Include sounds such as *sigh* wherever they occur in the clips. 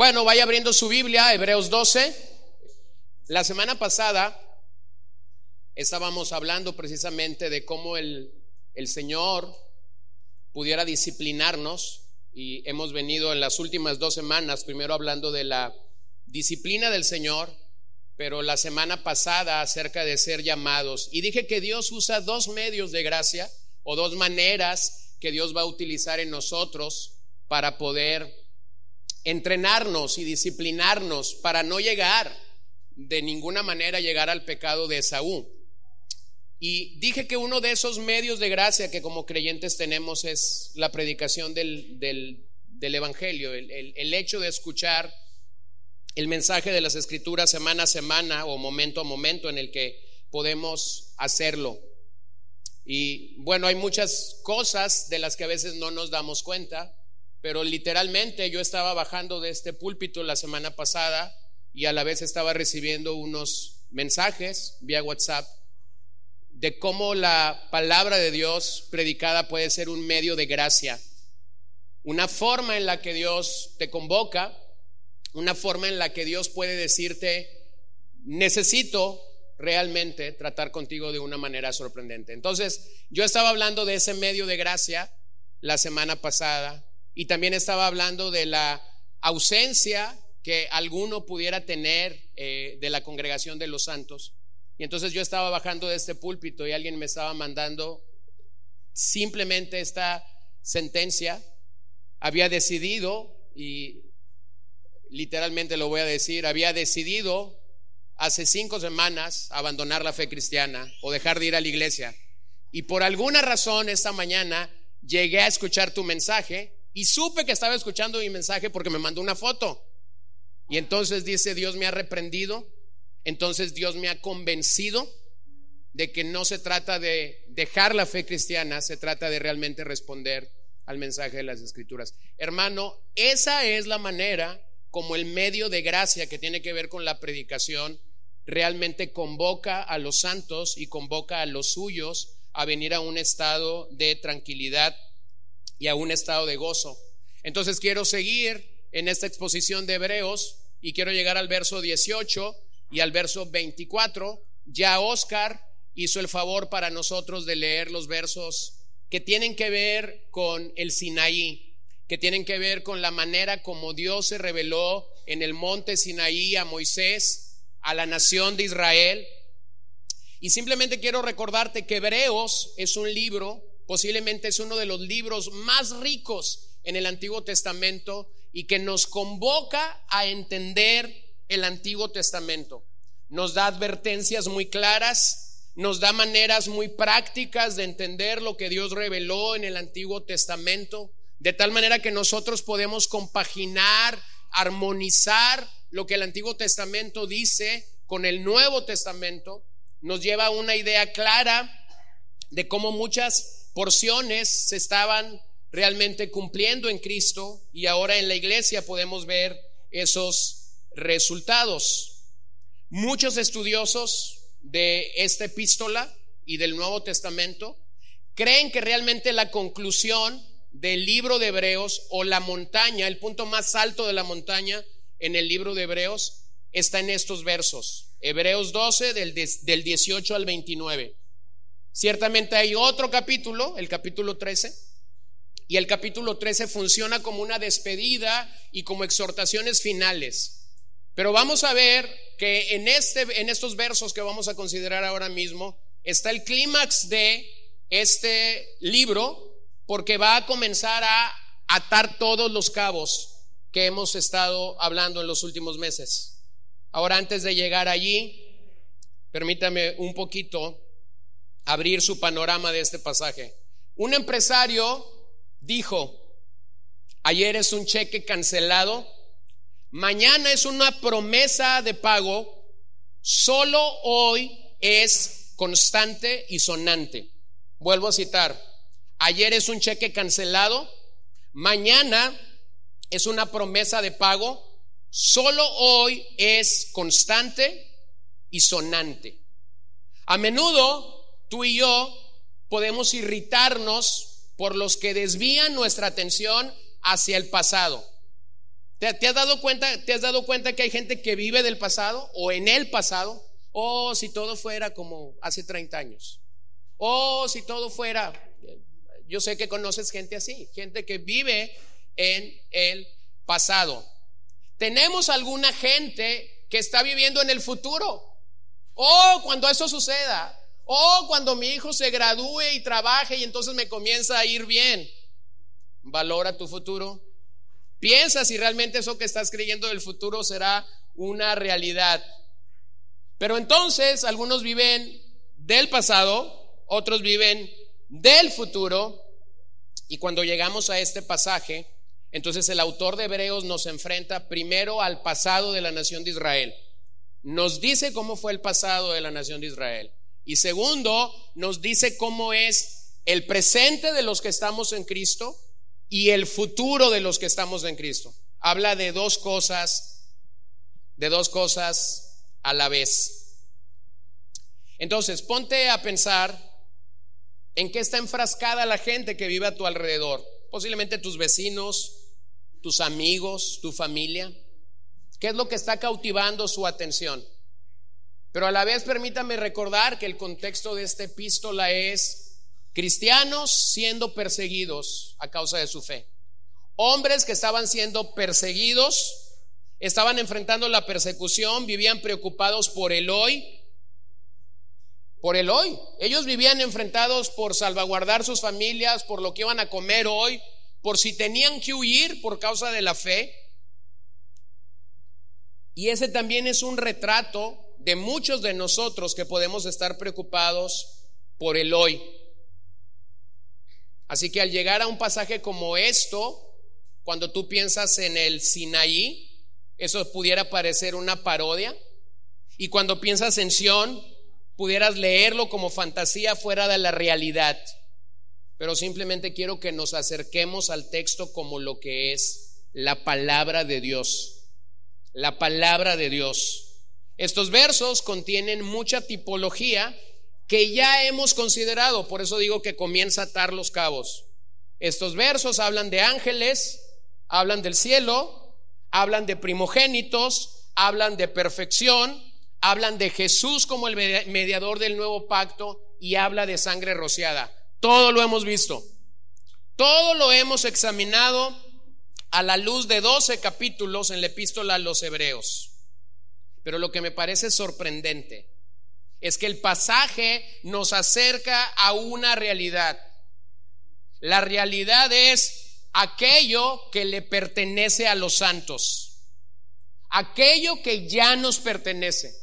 Bueno, vaya abriendo su Biblia, Hebreos 12. La semana pasada estábamos hablando precisamente de cómo el, el Señor pudiera disciplinarnos y hemos venido en las últimas dos semanas, primero hablando de la disciplina del Señor, pero la semana pasada acerca de ser llamados. Y dije que Dios usa dos medios de gracia o dos maneras que Dios va a utilizar en nosotros para poder entrenarnos y disciplinarnos para no llegar de ninguna manera llegar al pecado de Esaú. Y dije que uno de esos medios de gracia que como creyentes tenemos es la predicación del, del, Evangelio, el, el hecho de escuchar el mensaje de las escrituras semana a semana o momento a momento en el que podemos hacerlo. Y bueno, hay muchas cosas de las que a veces no nos damos cuenta, pero literalmente yo estaba bajando de este púlpito la semana pasada y a la vez estaba recibiendo unos mensajes vía WhatsApp de cómo la palabra de Dios predicada puede ser un medio de gracia, una forma en la que Dios te convoca, una forma en la que Dios puede decirte, necesito realmente tratar contigo de una manera sorprendente. Entonces, yo estaba hablando de ese medio de gracia la semana pasada y también estaba hablando de la ausencia que alguno pudiera tener eh, de la congregación de los santos. Y entonces yo estaba bajando de este púlpito y alguien me estaba mandando simplemente esta sentencia. Había decidido, y literalmente lo voy a decir, había decidido hace cinco semanas abandonar la fe cristiana o dejar de ir a la iglesia. Y por alguna razón esta mañana llegué a escuchar tu mensaje y supe que estaba escuchando mi mensaje porque me mandó una foto. Y entonces dice, Dios me ha reprendido, entonces Dios me ha convencido de que no se trata de dejar la fe cristiana, se trata de realmente responder al mensaje de las escrituras. Hermano, esa es la manera como el medio de gracia que tiene que ver con la predicación realmente convoca a los santos y convoca a los suyos a venir a un estado de tranquilidad y a un estado de gozo. Entonces quiero seguir en esta exposición de Hebreos y quiero llegar al verso 18 y al verso 24. Ya Oscar hizo el favor para nosotros de leer los versos que tienen que ver con el Sinaí, que tienen que ver con la manera como Dios se reveló en el monte Sinaí a Moisés, a la nación de Israel. Y simplemente quiero recordarte que Hebreos es un libro posiblemente es uno de los libros más ricos en el Antiguo Testamento y que nos convoca a entender el Antiguo Testamento. Nos da advertencias muy claras, nos da maneras muy prácticas de entender lo que Dios reveló en el Antiguo Testamento, de tal manera que nosotros podemos compaginar, armonizar lo que el Antiguo Testamento dice con el Nuevo Testamento, nos lleva a una idea clara de cómo muchas porciones se estaban realmente cumpliendo en Cristo y ahora en la iglesia podemos ver esos resultados. Muchos estudiosos de esta epístola y del Nuevo Testamento creen que realmente la conclusión del libro de Hebreos o la montaña, el punto más alto de la montaña en el libro de Hebreos, está en estos versos. Hebreos 12 del, del 18 al 29. Ciertamente hay otro capítulo, el capítulo 13, y el capítulo 13 funciona como una despedida y como exhortaciones finales. Pero vamos a ver que en, este, en estos versos que vamos a considerar ahora mismo está el clímax de este libro, porque va a comenzar a atar todos los cabos que hemos estado hablando en los últimos meses. Ahora, antes de llegar allí, permítame un poquito abrir su panorama de este pasaje. Un empresario dijo, ayer es un cheque cancelado, mañana es una promesa de pago, solo hoy es constante y sonante. Vuelvo a citar, ayer es un cheque cancelado, mañana es una promesa de pago, solo hoy es constante y sonante. A menudo tú y yo podemos irritarnos por los que desvían nuestra atención hacia el pasado. ¿Te, has dado cuenta, ¿Te has dado cuenta que hay gente que vive del pasado o en el pasado? O si todo fuera como hace 30 años. O si todo fuera, yo sé que conoces gente así, gente que vive en el pasado. Tenemos alguna gente que está viviendo en el futuro. O cuando eso suceda. O cuando mi hijo se gradúe y trabaje y entonces me comienza a ir bien. Valora tu futuro. Piensa si realmente eso que estás creyendo del futuro será una realidad. Pero entonces algunos viven del pasado, otros viven del futuro. Y cuando llegamos a este pasaje, entonces el autor de Hebreos nos enfrenta primero al pasado de la nación de Israel. Nos dice cómo fue el pasado de la nación de Israel. Y segundo, nos dice cómo es el presente de los que estamos en Cristo y el futuro de los que estamos en Cristo. Habla de dos cosas, de dos cosas a la vez. Entonces, ponte a pensar en qué está enfrascada la gente que vive a tu alrededor. Posiblemente tus vecinos, tus amigos, tu familia. ¿Qué es lo que está cautivando su atención? Pero a la vez permítame recordar que el contexto de esta epístola es cristianos siendo perseguidos a causa de su fe. Hombres que estaban siendo perseguidos, estaban enfrentando la persecución, vivían preocupados por el hoy, por el hoy. Ellos vivían enfrentados por salvaguardar sus familias, por lo que iban a comer hoy, por si tenían que huir por causa de la fe. Y ese también es un retrato de muchos de nosotros que podemos estar preocupados por el hoy. Así que al llegar a un pasaje como esto, cuando tú piensas en el Sinaí, eso pudiera parecer una parodia. Y cuando piensas en Sión, pudieras leerlo como fantasía fuera de la realidad. Pero simplemente quiero que nos acerquemos al texto como lo que es la palabra de Dios. La palabra de Dios. Estos versos contienen mucha tipología que ya hemos considerado, por eso digo que comienza a atar los cabos. Estos versos hablan de ángeles, hablan del cielo, hablan de primogénitos, hablan de perfección, hablan de Jesús como el mediador del nuevo pacto y habla de sangre rociada. Todo lo hemos visto. Todo lo hemos examinado a la luz de 12 capítulos en la epístola a los hebreos. Pero lo que me parece sorprendente es que el pasaje nos acerca a una realidad. La realidad es aquello que le pertenece a los santos, aquello que ya nos pertenece.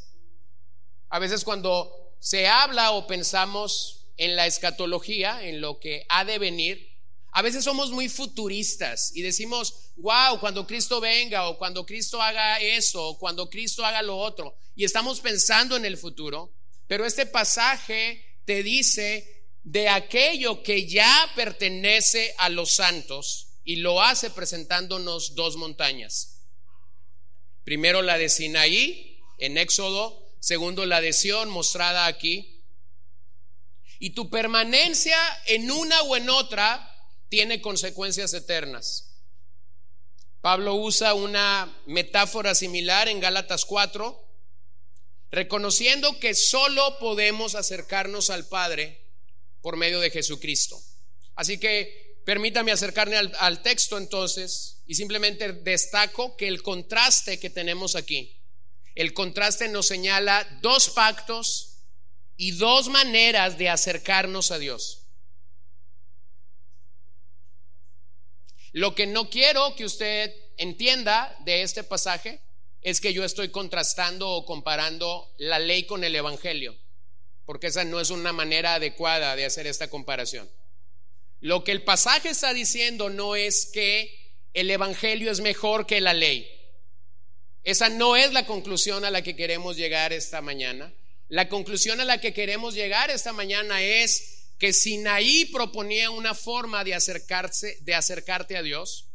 A veces cuando se habla o pensamos en la escatología, en lo que ha de venir, a veces somos muy futuristas y decimos, wow, cuando Cristo venga o cuando Cristo haga eso o cuando Cristo haga lo otro. Y estamos pensando en el futuro. Pero este pasaje te dice de aquello que ya pertenece a los santos y lo hace presentándonos dos montañas. Primero la de Sinaí en Éxodo, segundo la de Sión mostrada aquí. Y tu permanencia en una o en otra tiene consecuencias eternas. Pablo usa una metáfora similar en Gálatas 4 reconociendo que solo podemos acercarnos al Padre por medio de Jesucristo. Así que permítame acercarme al, texto entonces y simplemente destaco que el contraste que tenemos aquí, el contraste nos señala dos pactos y dos maneras de acercarnos a Dios. Lo que no quiero que usted entienda de este pasaje es que yo estoy contrastando o comparando la ley con el Evangelio, porque esa no es una manera adecuada de hacer esta comparación. Lo que el pasaje está diciendo no es que el Evangelio es mejor que la ley. Esa no es la conclusión a la que queremos llegar esta mañana. La conclusión a la que queremos llegar esta mañana es que Sinaí proponía una forma de acercarse, de acercarte a Dios,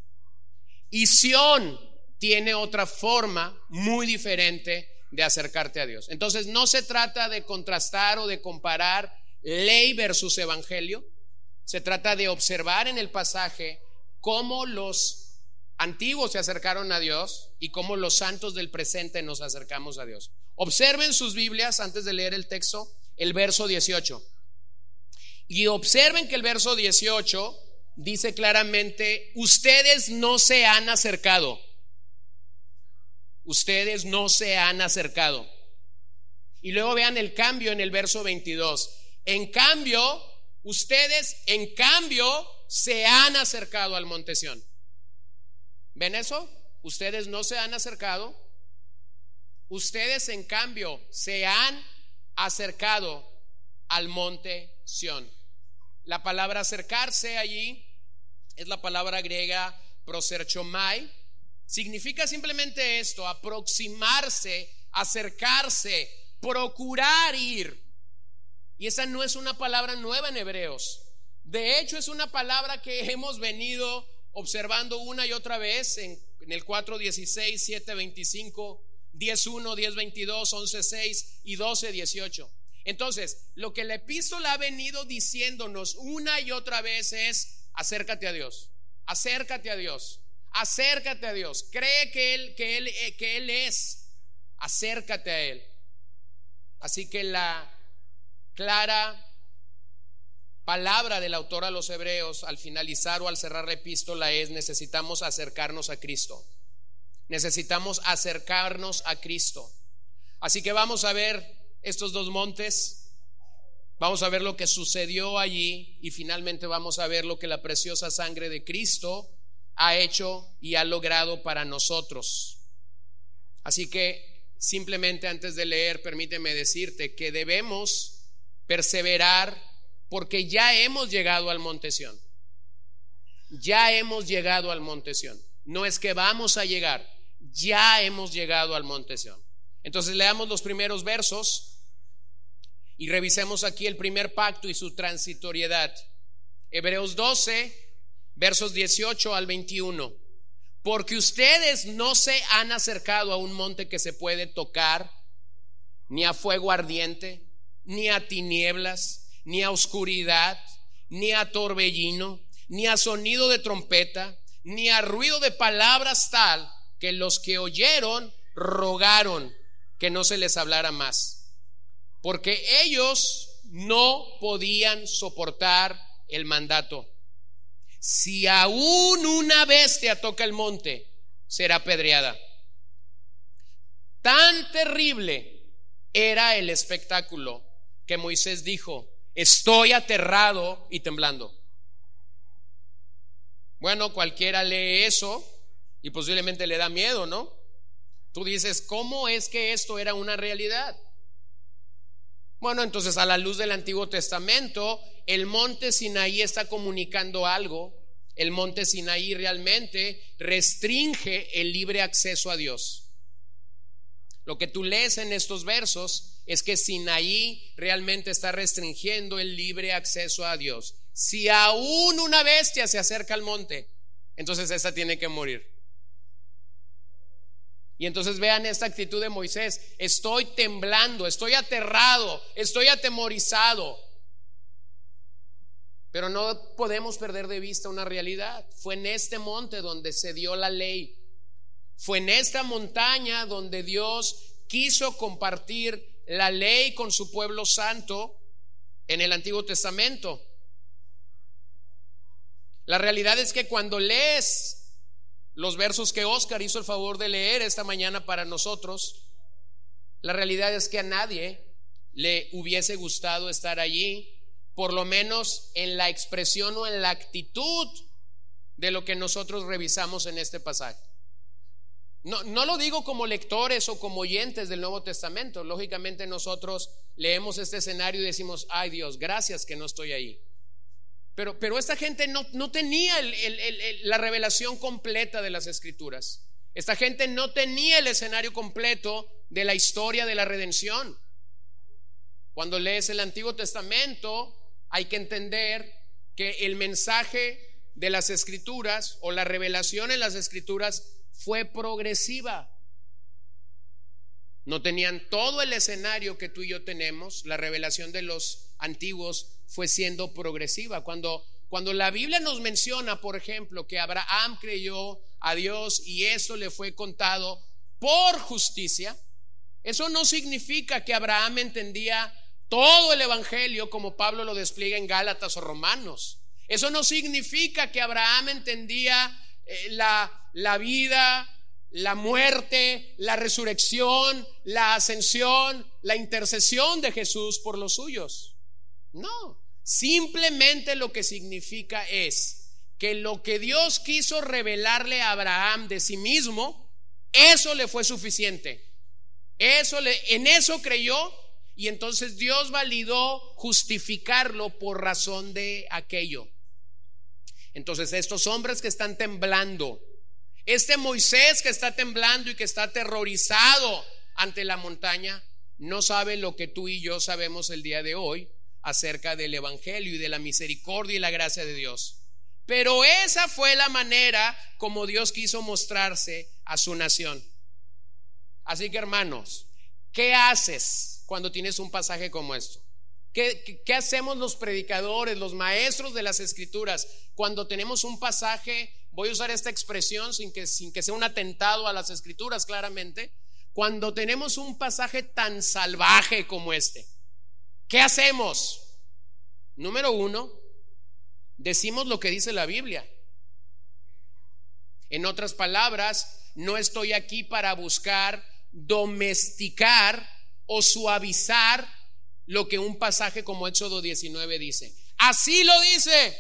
y Sión tiene otra forma muy diferente de acercarte a Dios. Entonces no se trata de contrastar o de comparar ley versus evangelio, se trata de observar en el pasaje cómo los antiguos se acercaron a Dios y cómo los santos del presente nos acercamos a Dios. Observen sus Biblias antes de leer el texto, el verso 18. Y observen que el verso 18 dice claramente, ustedes no se han acercado. Ustedes no se han acercado. Y luego vean el cambio en el verso 22. En cambio, ustedes en cambio se han acercado al monte Sión. ¿Ven eso? Ustedes no se han acercado. Ustedes en cambio se han acercado al monte Sión. La palabra acercarse allí es la palabra griega proserchomai. Significa simplemente esto, aproximarse, acercarse, procurar ir. Y esa no es una palabra nueva en hebreos. De hecho, es una palabra que hemos venido observando una y otra vez en, el 4.16, 7.25, 10.1, 10.22, 11.6 y 12.18. Entonces, lo que la epístola ha venido diciéndonos una y otra vez es, acércate a Dios, acércate a Dios, acércate a Dios, cree que Él, que Él, eh, que Él es, acércate a Él. Así que la clara palabra del autor a los hebreos al finalizar o al cerrar la epístola es necesitamos acercarnos a Cristo. Necesitamos acercarnos a Cristo. Así que vamos a ver estos dos montes, vamos a ver lo que sucedió allí y finalmente vamos a ver lo que la preciosa sangre de Cristo ha hecho y ha logrado para nosotros. Así que simplemente antes de leer, permíteme decirte que debemos perseverar porque ya hemos llegado al monte Sión. Ya hemos llegado al monte Sión. No es que vamos a llegar, ya hemos llegado al monte Sión. Entonces leamos los primeros versos y revisemos aquí el primer pacto y su transitoriedad. Hebreos 12, versos 18 al 21. Porque ustedes no se han acercado a un monte que se puede tocar, ni a fuego ardiente, ni a tinieblas ni a oscuridad, ni a torbellino, ni a sonido de trompeta, ni a ruido de palabras tal que los que oyeron rogaron que no se les hablara más, porque ellos no podían soportar el mandato. Si aún una bestia toca el monte, será apedreada. Tan terrible era el espectáculo que Moisés dijo, Estoy aterrado y temblando. Bueno, cualquiera lee eso y posiblemente le da miedo, ¿no? Tú dices, ¿cómo es que esto era una realidad? Bueno, entonces a la luz del Antiguo Testamento, el monte Sinaí está comunicando algo. El monte Sinaí realmente restringe el libre acceso a Dios. Lo que tú lees en estos versos es que Sinaí realmente está restringiendo el libre acceso a Dios. Si aún una bestia se acerca al monte, entonces esa tiene que morir. Y entonces vean esta actitud de Moisés. Estoy temblando, estoy aterrado, estoy atemorizado. Pero no podemos perder de vista una realidad. Fue en este monte donde se dio la ley. Fue en esta montaña donde Dios quiso compartir la ley con su pueblo santo en el Antiguo Testamento. La realidad es que cuando lees los versos que Oscar hizo el favor de leer esta mañana para nosotros, la realidad es que a nadie le hubiese gustado estar allí, por lo menos en la expresión o en la actitud de lo que nosotros revisamos en este pasaje. No, no lo digo como lectores o como oyentes del Nuevo Testamento. Lógicamente nosotros leemos este escenario y decimos, ay Dios, gracias que no estoy ahí. Pero, pero esta gente no, no tenía la revelación completa de las escrituras. Esta gente no tenía el escenario completo de la historia de la redención. Cuando lees el Antiguo Testamento, hay que entender que el mensaje de las escrituras o la revelación en las escrituras fue progresiva. No tenían todo el escenario que tú y yo tenemos. La revelación de los antiguos fue siendo progresiva. Cuando, Cuando la Biblia nos menciona, por ejemplo, que Abraham creyó a Dios y eso le fue contado por justicia, eso no significa que Abraham entendía todo el Evangelio como Pablo lo despliega en Gálatas o Romanos. Eso no significa que Abraham entendía eh, la, la vida, la muerte, la resurrección, la ascensión, la intercesión de Jesús por los suyos. No, simplemente lo que significa es que lo que Dios quiso revelarle a Abraham de sí mismo, eso le fue suficiente. Eso le, en eso creyó y entonces Dios validó justificarlo por razón de aquello. Entonces estos hombres que están temblando, este Moisés que está temblando y que está aterrorizado ante la montaña, no sabe lo que tú y yo sabemos el día de hoy acerca del Evangelio y de la misericordia y la gracia de Dios. Pero esa fue la manera como Dios quiso mostrarse a su nación. Así que hermanos, ¿qué haces cuando tienes un pasaje como esto? ¿Qué, hacemos los predicadores, los maestros de las escrituras, cuando tenemos un pasaje, voy a usar esta expresión sin que, sin que sea un atentado a las escrituras claramente, cuando tenemos un pasaje tan salvaje como este? ¿Qué hacemos? Número uno, decimos lo que dice la Biblia. En otras palabras, no estoy aquí para buscar domesticar o suavizar lo que un pasaje como Éxodo 19 dice. Así lo dice.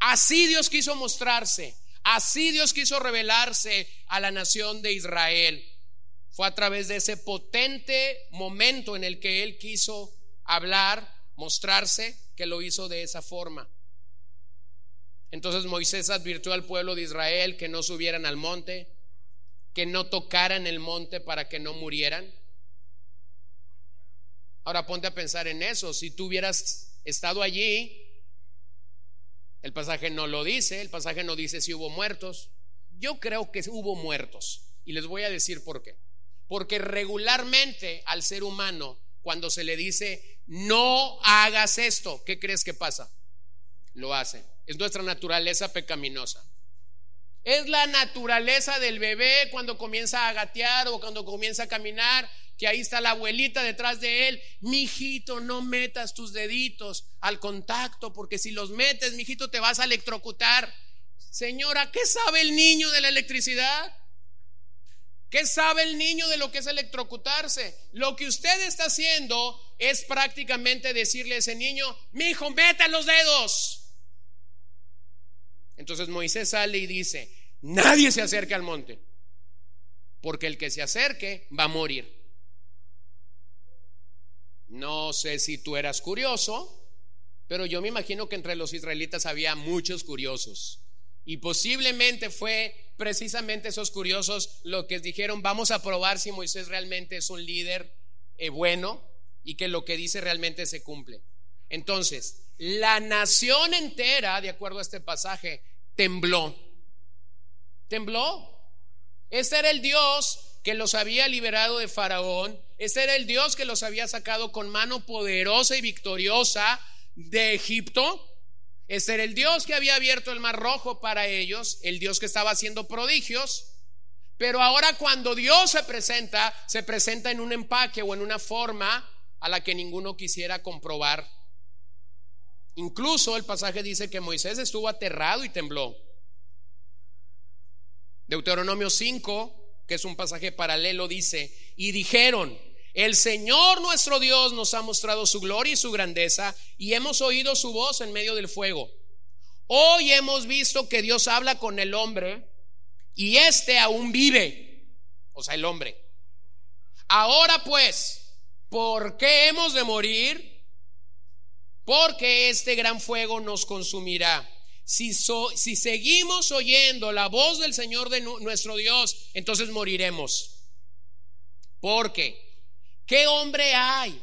Así Dios quiso mostrarse. Así Dios quiso revelarse a la nación de Israel. Fue a través de ese potente momento en el que Él quiso hablar, mostrarse, que lo hizo de esa forma. Entonces Moisés advirtió al pueblo de Israel que no subieran al monte, que no tocaran el monte para que no murieran. Ahora ponte a pensar en eso. Si tú hubieras estado allí, el pasaje no lo dice, el pasaje no dice si hubo muertos. Yo creo que hubo muertos y les voy a decir por qué. Porque regularmente al ser humano, cuando se le dice, no hagas esto, ¿qué crees que pasa? Lo hace. Es nuestra naturaleza pecaminosa. Es la naturaleza del bebé cuando comienza a gatear o cuando comienza a caminar que ahí está la abuelita detrás de él. Mijito, no metas tus deditos al contacto, porque si los metes, mijito, te vas a electrocutar. Señora, ¿qué sabe el niño de la electricidad? ¿Qué sabe el niño de lo que es electrocutarse? Lo que usted está haciendo es prácticamente decirle a ese niño, mi hijo, meta los dedos. Entonces Moisés sale y dice, nadie se acerque al monte, porque el que se acerque va a morir. No sé si tú eras curioso, pero yo me imagino que entre los israelitas había muchos curiosos. Y posiblemente fue precisamente esos curiosos los que dijeron, vamos a probar si Moisés realmente es un líder eh, bueno y que lo que dice realmente se cumple. Entonces, la nación entera, de acuerdo a este pasaje, tembló. Tembló. Este era el Dios que los había liberado de Faraón. Ese era el Dios que los había sacado con mano poderosa y victoriosa de Egipto. Ese era el Dios que había abierto el mar rojo para ellos, el Dios que estaba haciendo prodigios. Pero ahora cuando Dios se presenta, se presenta en un empaque o en una forma a la que ninguno quisiera comprobar. Incluso el pasaje dice que Moisés estuvo aterrado y tembló. Deuteronomio 5 que es un pasaje paralelo, dice, y dijeron, el Señor nuestro Dios nos ha mostrado su gloria y su grandeza y hemos oído su voz en medio del fuego. Hoy hemos visto que Dios habla con el hombre y éste aún vive, o sea, el hombre. Ahora pues, ¿por qué hemos de morir? Porque este gran fuego nos consumirá si, si seguimos oyendo la voz del Señor de nuestro Dios, entonces moriremos. Porque, ¿qué hombre hay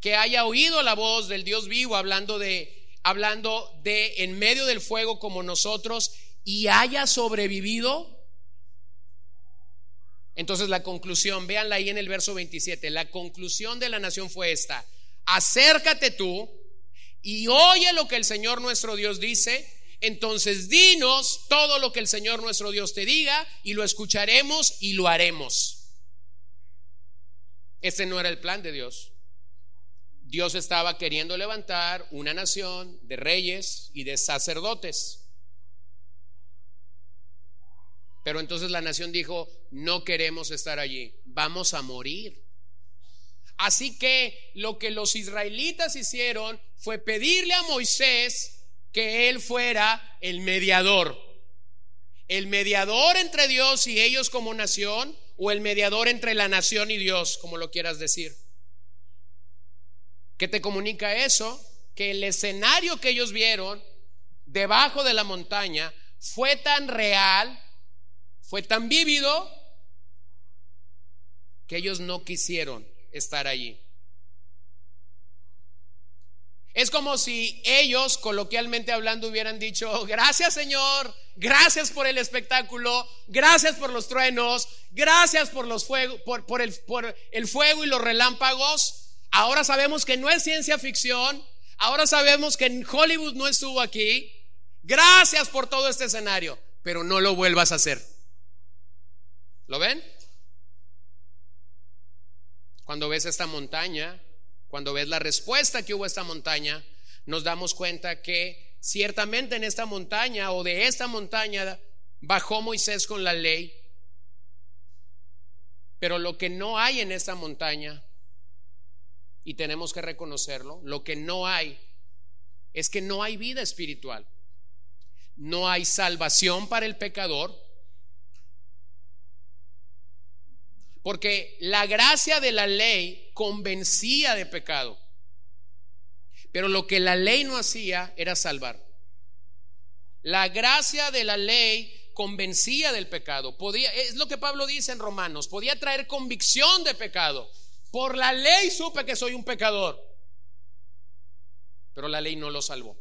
que haya oído la voz del Dios vivo hablando de, hablando de en medio del fuego como nosotros y haya sobrevivido? Entonces la conclusión, véanla ahí en el verso 27, la conclusión de la nación fue esta, acércate tú y oye lo que el Señor nuestro Dios dice, entonces dinos todo lo que el Señor nuestro Dios te diga y lo escucharemos y lo haremos. Este no era el plan de Dios. Dios estaba queriendo levantar una nación de reyes y de sacerdotes. Pero entonces la nación dijo, no queremos estar allí, vamos a morir. Así que lo que los israelitas hicieron fue pedirle a Moisés que él fuera el mediador. El mediador entre Dios y ellos como nación o el mediador entre la nación y Dios, como lo quieras decir. ¿Qué te comunica eso? Que el escenario que ellos vieron debajo de la montaña fue tan real fue tan vívido que ellos no quisieron estar allí. Es como si ellos, coloquialmente hablando, hubieran dicho, gracias Señor, gracias por el espectáculo, gracias por los truenos, gracias por, el, el fuego y los relámpagos. Ahora sabemos que no es ciencia ficción, ahora sabemos que en Hollywood no estuvo aquí. Gracias por todo este escenario, pero no lo vuelvas a hacer. ¿Lo ven? Cuando ves esta montaña, cuando ves la respuesta que hubo a esta montaña, nos damos cuenta que ciertamente en esta montaña o de esta montaña bajó Moisés con la ley, pero lo que no hay en esta montaña, y tenemos que reconocerlo, lo que no hay es que no hay vida espiritual, no hay salvación para el pecador, Porque la gracia de la ley convencía de pecado. Pero lo que la ley no hacía era salvar. La gracia de la ley convencía del pecado. Podía, es lo que Pablo dice en Romanos, podía traer convicción de pecado. Por la ley supe que soy un pecador. Pero la ley no lo salvó.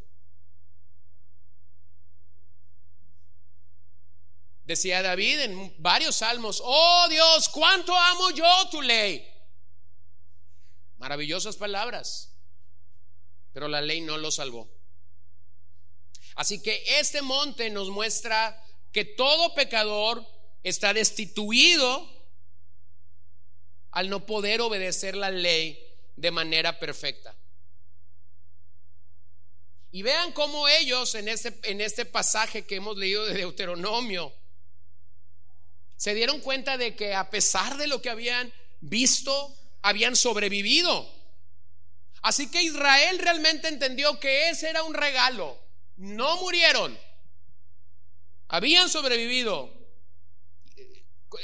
Decía David en varios salmos, oh Dios, cuánto amo yo tu ley. Maravillosas palabras, pero la ley no lo salvó. Así que este monte nos muestra que todo pecador está destituido al no poder obedecer la ley de manera perfecta. Y vean cómo ellos en este, en este pasaje que hemos leído de Deuteronomio, se dieron cuenta de que a pesar de lo que habían visto, habían sobrevivido. Así que Israel realmente entendió que ese era un regalo. No murieron. Habían sobrevivido.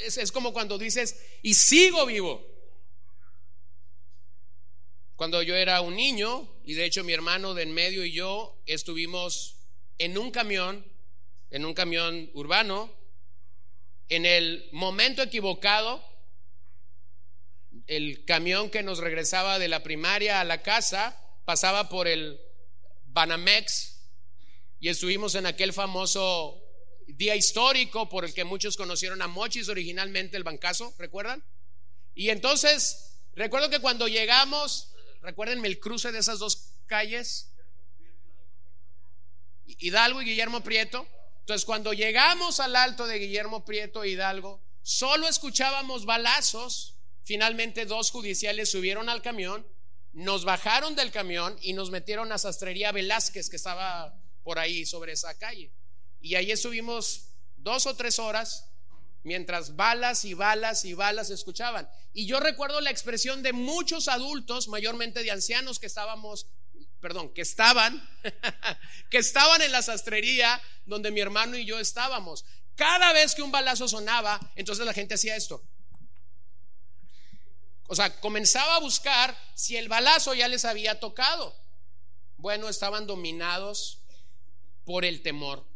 Es, como cuando dices, y sigo vivo. Cuando yo era un niño, y de hecho mi hermano de en medio y yo estuvimos en un camión, en un camión urbano, en el momento equivocado, el camión que nos regresaba de la primaria a la casa pasaba por el Banamex y estuvimos en aquel famoso día histórico por el que muchos conocieron a Mochis originalmente el bancazo, ¿recuerdan? Y entonces, recuerdo que cuando llegamos, recuérdenme el cruce de esas dos calles, Hidalgo y Guillermo Prieto, entonces, cuando llegamos al alto de Guillermo Prieto Hidalgo, solo escuchábamos balazos. Finalmente, dos judiciales subieron al camión, nos bajaron del camión y nos metieron a Sastrería Velázquez, que estaba por ahí sobre esa calle. Y ahí estuvimos dos o tres horas mientras balas y balas y balas escuchaban. Y yo recuerdo la expresión de muchos adultos, mayormente de ancianos que estábamos perdón, que estaban, *laughs* que estaban en la sastrería donde mi hermano y yo estábamos. Cada vez que un balazo sonaba, entonces la gente hacía esto. O sea, comenzaba a buscar si el balazo ya les había tocado. Bueno, estaban dominados por el temor.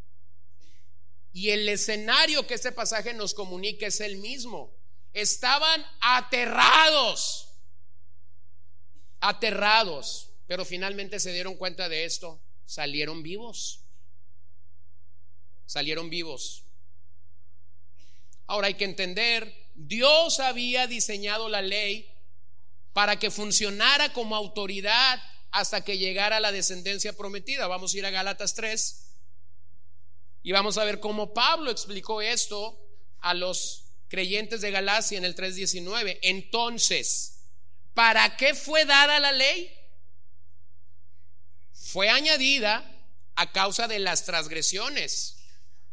Y el escenario que este pasaje nos comunica es el mismo. Estaban aterrados, aterrados. Pero finalmente se dieron cuenta de esto, salieron vivos. Salieron vivos. Ahora hay que entender, Dios había diseñado la ley para que funcionara como autoridad hasta que llegara la descendencia prometida. Vamos a ir a Gálatas 3 y vamos a ver cómo Pablo explicó esto a los creyentes de Galacia en el 3.19. Entonces, ¿para qué fue dada la ley? Fue añadida a causa de las transgresiones,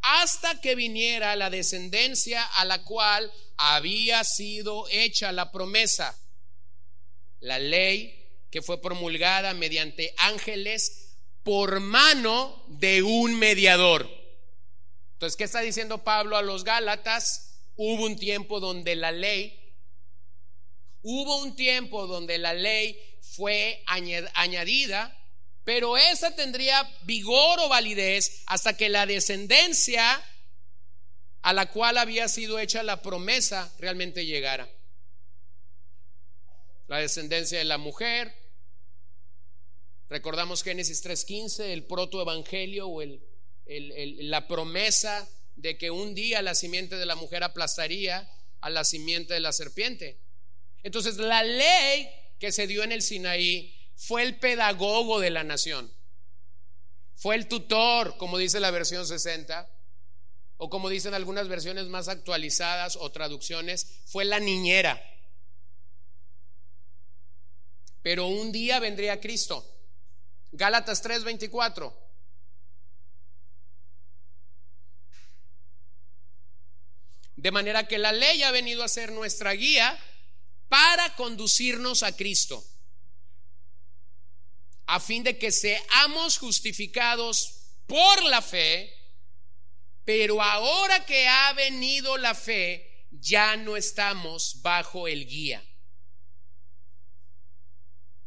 hasta que viniera la descendencia a la cual había sido hecha la promesa. La ley que fue promulgada mediante ángeles por mano de un mediador. Entonces, ¿qué está diciendo Pablo a los Gálatas? Hubo un tiempo donde la ley, hubo un tiempo donde la ley fue añadida, pero esa tendría vigor o validez hasta que la descendencia a la cual había sido hecha la promesa realmente llegara. La descendencia de la mujer. Recordamos Génesis 3.15, el protoevangelio o la promesa de que un día la simiente de la mujer aplastaría a la simiente de la serpiente. Entonces la ley que se dio en el Sinaí fue el pedagogo de la nación. Fue el tutor, como dice la versión 60, o como dicen algunas versiones más actualizadas o traducciones, fue la niñera. Pero un día vendría Cristo. Gálatas 3:24. De manera que la ley ha venido a ser nuestra guía para conducirnos a Cristo, a fin de que seamos justificados por la fe, pero ahora que ha venido la fe, ya no estamos bajo el guía.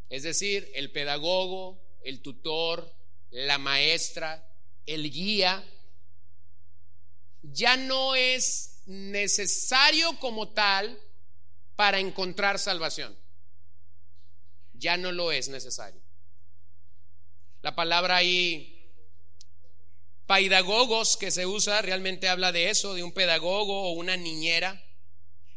Es decir, el pedagogo, el tutor, la maestra, el guía, ya no es necesario como tal para encontrar salvación. Ya no lo es necesario. La palabra ahí, pedagogos que se usa, realmente habla de eso, de un pedagogo o una niñera.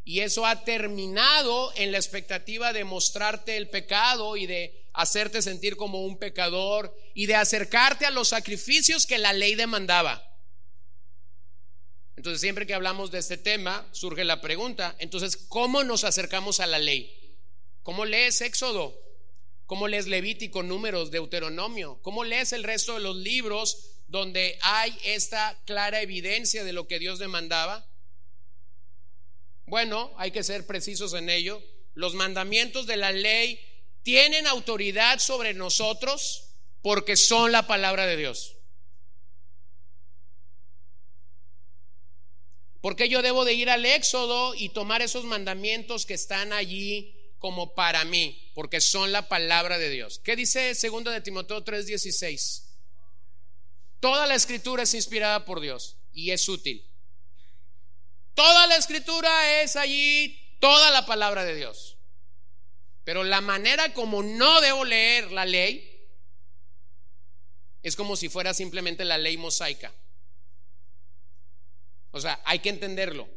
Y eso ha terminado en la expectativa de mostrarte el pecado y de hacerte sentir como un pecador y de acercarte a los sacrificios que la ley demandaba. Entonces, siempre que hablamos de este tema, surge la pregunta, entonces, ¿cómo nos acercamos a la ley? ¿Cómo lees Éxodo? ¿Cómo lees Levítico, Números, Deuteronomio? ¿Cómo lees el resto de los libros donde hay esta clara evidencia de lo que Dios demandaba? Bueno, hay que ser precisos en ello. Los mandamientos de la ley tienen autoridad sobre nosotros porque son la palabra de Dios. ¿Por qué yo debo de ir al Éxodo y tomar esos mandamientos que están allí como para mí? Porque son la palabra de Dios. ¿Qué dice 2 de Timoteo 3:16? Toda la escritura es inspirada por Dios y es útil. Toda la escritura es allí, toda la palabra de Dios. Pero la manera como no debo leer la ley es como si fuera simplemente la ley mosaica. O sea, hay que entenderlo.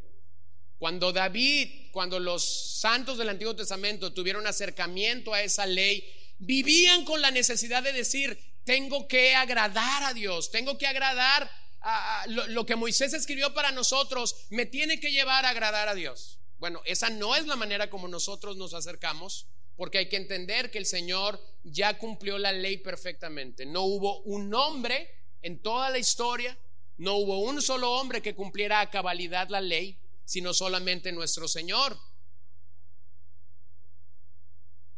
Cuando David, cuando los santos del Antiguo Testamento tuvieron acercamiento a esa ley, vivían con la necesidad de decir, tengo que agradar a Dios, tengo que agradar a, lo, que Moisés escribió para nosotros, me tiene que llevar a agradar a Dios. Bueno, esa no es la manera como nosotros nos acercamos, porque hay que entender que el Señor ya cumplió la ley perfectamente. No hubo un hombre en toda la historia no hubo un solo hombre que cumpliera a cabalidad la ley, sino solamente nuestro Señor.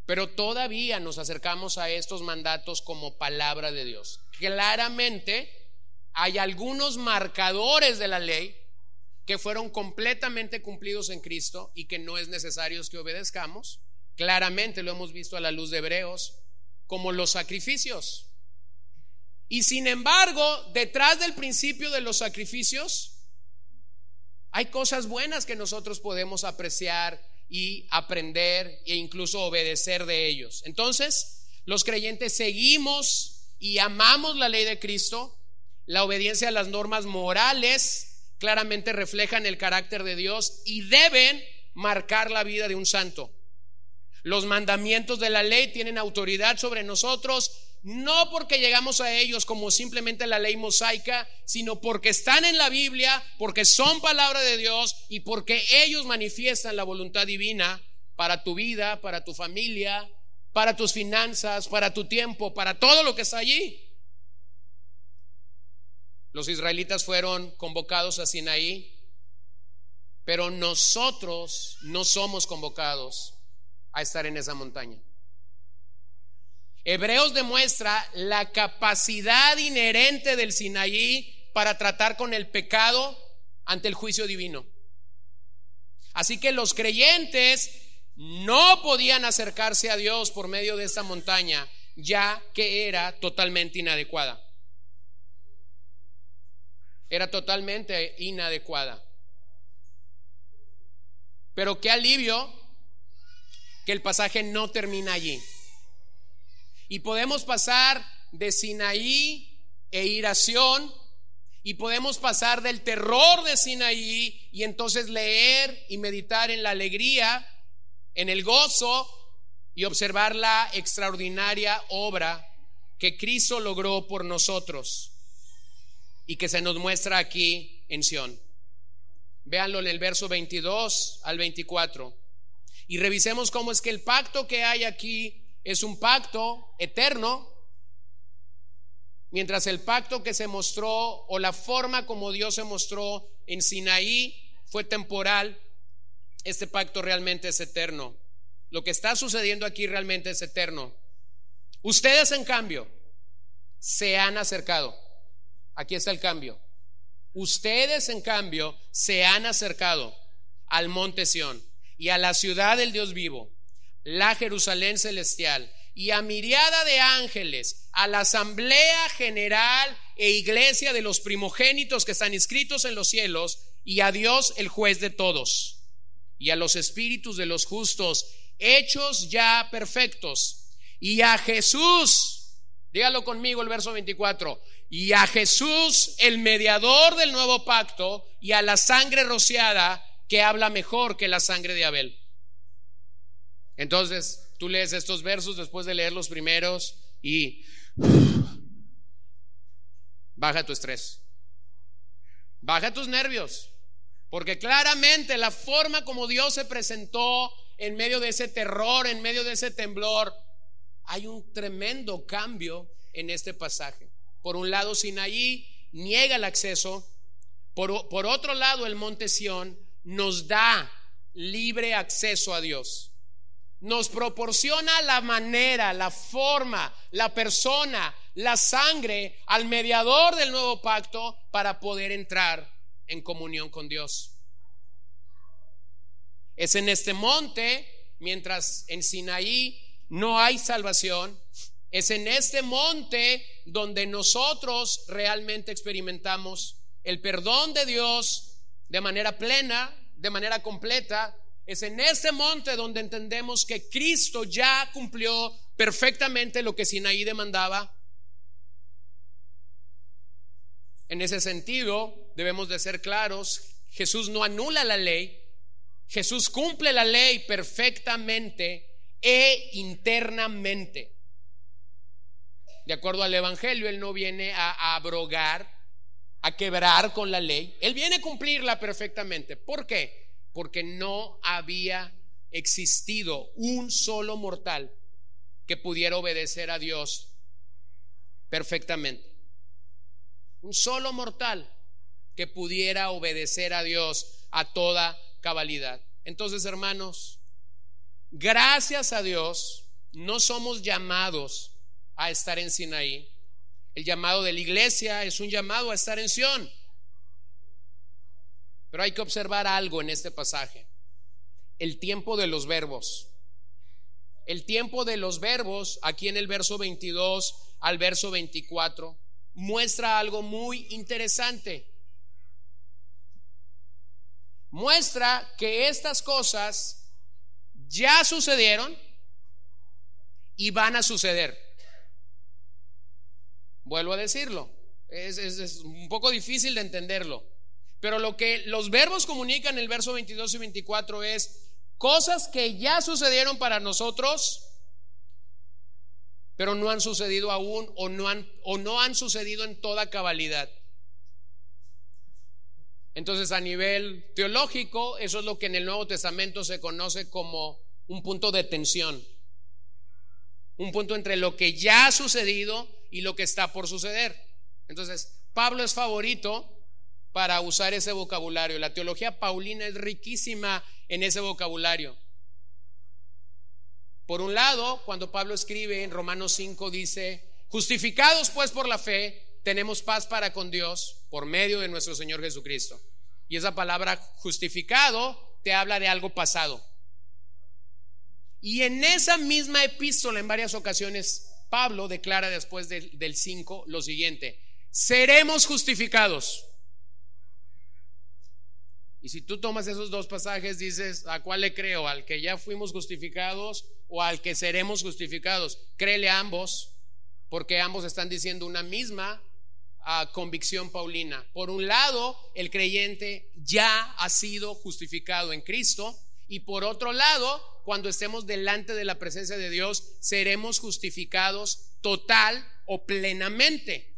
Pero todavía nos acercamos a estos mandatos como palabra de Dios. Claramente hay algunos marcadores de la ley que fueron completamente cumplidos en Cristo y que no es necesario que obedezcamos. Claramente lo hemos visto a la luz de Hebreos, como los sacrificios. Y sin embargo, detrás del principio de los sacrificios, hay cosas buenas que nosotros podemos apreciar y aprender e incluso obedecer de ellos. Entonces, los creyentes seguimos y amamos la ley de Cristo. La obediencia a las normas morales claramente reflejan el carácter de Dios y deben marcar la vida de un santo. Los mandamientos de la ley tienen autoridad sobre nosotros, no porque llegamos a ellos como simplemente la ley mosaica, sino porque están en la Biblia, porque son palabra de Dios y porque ellos manifiestan la voluntad divina para tu vida, para tu familia, para tus finanzas, para tu tiempo, para todo lo que está allí. Los israelitas fueron convocados a Sinaí, pero nosotros no somos convocados a estar en esa montaña. Hebreos demuestra la capacidad inherente del Sinaí para tratar con el pecado ante el juicio divino. Así que los creyentes no podían acercarse a Dios por medio de esta montaña, ya que era totalmente inadecuada. Era totalmente inadecuada. Pero qué alivio que el pasaje no termina allí. Y podemos pasar de Sinaí e iración y podemos pasar del terror de Sinaí y entonces leer y meditar en la alegría, en el gozo y observar la extraordinaria obra que Cristo logró por nosotros y que se nos muestra aquí en Sión. Véanlo en el verso 22 al 24 y revisemos cómo es que el pacto que hay aquí es un pacto eterno, mientras el pacto que se mostró o la forma como Dios se mostró en Sinaí fue temporal, este pacto realmente es eterno. Lo que está sucediendo aquí realmente es eterno. Ustedes, en cambio, se han acercado. Aquí está el cambio. Ustedes, en cambio, se han acercado al monte Sión y a la ciudad del Dios vivo, la Jerusalén celestial, y a miriada de ángeles, a la asamblea general e iglesia de los primogénitos que están inscritos en los cielos, y a Dios el juez de todos, y a los espíritus de los justos, hechos ya perfectos, y a Jesús, dígalo conmigo el verso 24, y a Jesús, el mediador del nuevo pacto, y a la sangre rociada, que habla mejor que la sangre de Abel. Entonces, tú lees estos versos después de leer los primeros y baja tu estrés, baja tus nervios, porque claramente la forma como Dios se presentó en medio de ese terror, en medio de ese temblor, hay un tremendo cambio en este pasaje. Por un lado, Sinaí niega el acceso, por, por otro lado, el monte Sión nos da libre acceso a Dios. Nos proporciona la manera, la forma, la persona, la sangre al mediador del nuevo pacto para poder entrar en comunión con Dios. Es en este monte, mientras en Sinaí no hay salvación, es en este monte donde nosotros realmente experimentamos el perdón de Dios de manera plena, de manera completa, es en este monte donde entendemos que Cristo ya cumplió perfectamente lo que Sinaí demandaba. En ese sentido, debemos de ser claros, Jesús no anula la ley, Jesús cumple la ley perfectamente e internamente. De acuerdo al Evangelio, Él no viene a abrogar a quebrar con la ley. Él viene a cumplirla perfectamente. ¿Por qué? Porque no había existido un solo mortal que pudiera obedecer a Dios perfectamente. Un solo mortal que pudiera obedecer a Dios a toda cabalidad. Entonces, hermanos, gracias a Dios, no somos llamados a estar en Sinaí. El llamado de la iglesia es un llamado a estar en Sión. Pero hay que observar algo en este pasaje. El tiempo de los verbos. El tiempo de los verbos, aquí en el verso 22 al verso 24, muestra algo muy interesante. Muestra que estas cosas ya sucedieron y van a suceder. Vuelvo a decirlo. Es, un poco difícil de entenderlo. Pero lo que los verbos comunican en el verso 22 y 24 es Cosas que ya sucedieron para nosotros, pero no han sucedido aún o no han, o no han sucedido en toda cabalidad. Entonces, a nivel teológico, eso es lo que en el Nuevo Testamento se conoce como un punto de tensión. Un punto entre lo que ya ha sucedido y lo que está por suceder. Entonces, Pablo es favorito para usar ese vocabulario. La teología paulina es riquísima en ese vocabulario. Por un lado, cuando Pablo escribe en Romanos 5, dice, justificados pues por la fe, tenemos paz para con Dios por medio de nuestro Señor Jesucristo. Y esa palabra justificado te habla de algo pasado. Y en esa misma epístola, en varias ocasiones, Pablo declara después del 5 lo siguiente, seremos justificados. Y si tú tomas esos dos pasajes, dices, ¿a cuál le creo? ¿Al que ya fuimos justificados o al que seremos justificados? Créele a ambos, porque ambos están diciendo una misma ah, convicción paulina. Por un lado, el creyente ya ha sido justificado en Cristo, y por otro lado, cuando estemos delante de la presencia de Dios, seremos justificados total o plenamente.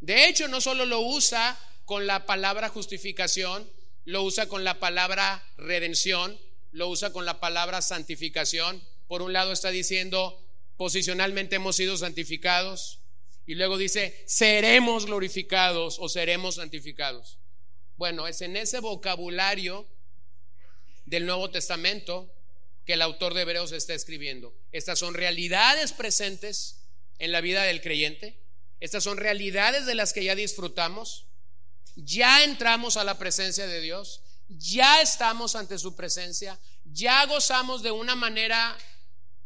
De hecho, no solo lo usa con la palabra justificación, lo usa con la palabra redención, lo usa con la palabra santificación. Por un lado está diciendo, posicionalmente hemos sido santificados, y luego dice, seremos glorificados o seremos santificados. Bueno, es en ese vocabulario del Nuevo Testamento que el autor de Hebreos está escribiendo. Estas son realidades presentes en la vida del creyente. Estas son realidades de las que ya disfrutamos ya entramos a la presencia de Dios, ya estamos ante su presencia, ya gozamos de una manera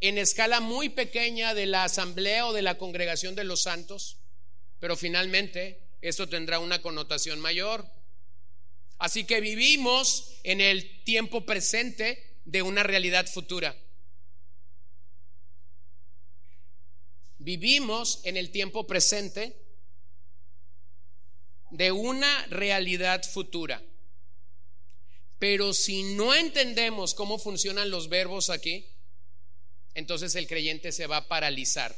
en escala muy pequeña de la asamblea o de la congregación de los santos, pero finalmente esto tendrá una connotación mayor. Así que vivimos en el tiempo presente de una realidad futura. Vivimos en el tiempo presente de una realidad futura. Pero si no entendemos cómo funcionan los verbos aquí, entonces el creyente se va a paralizar.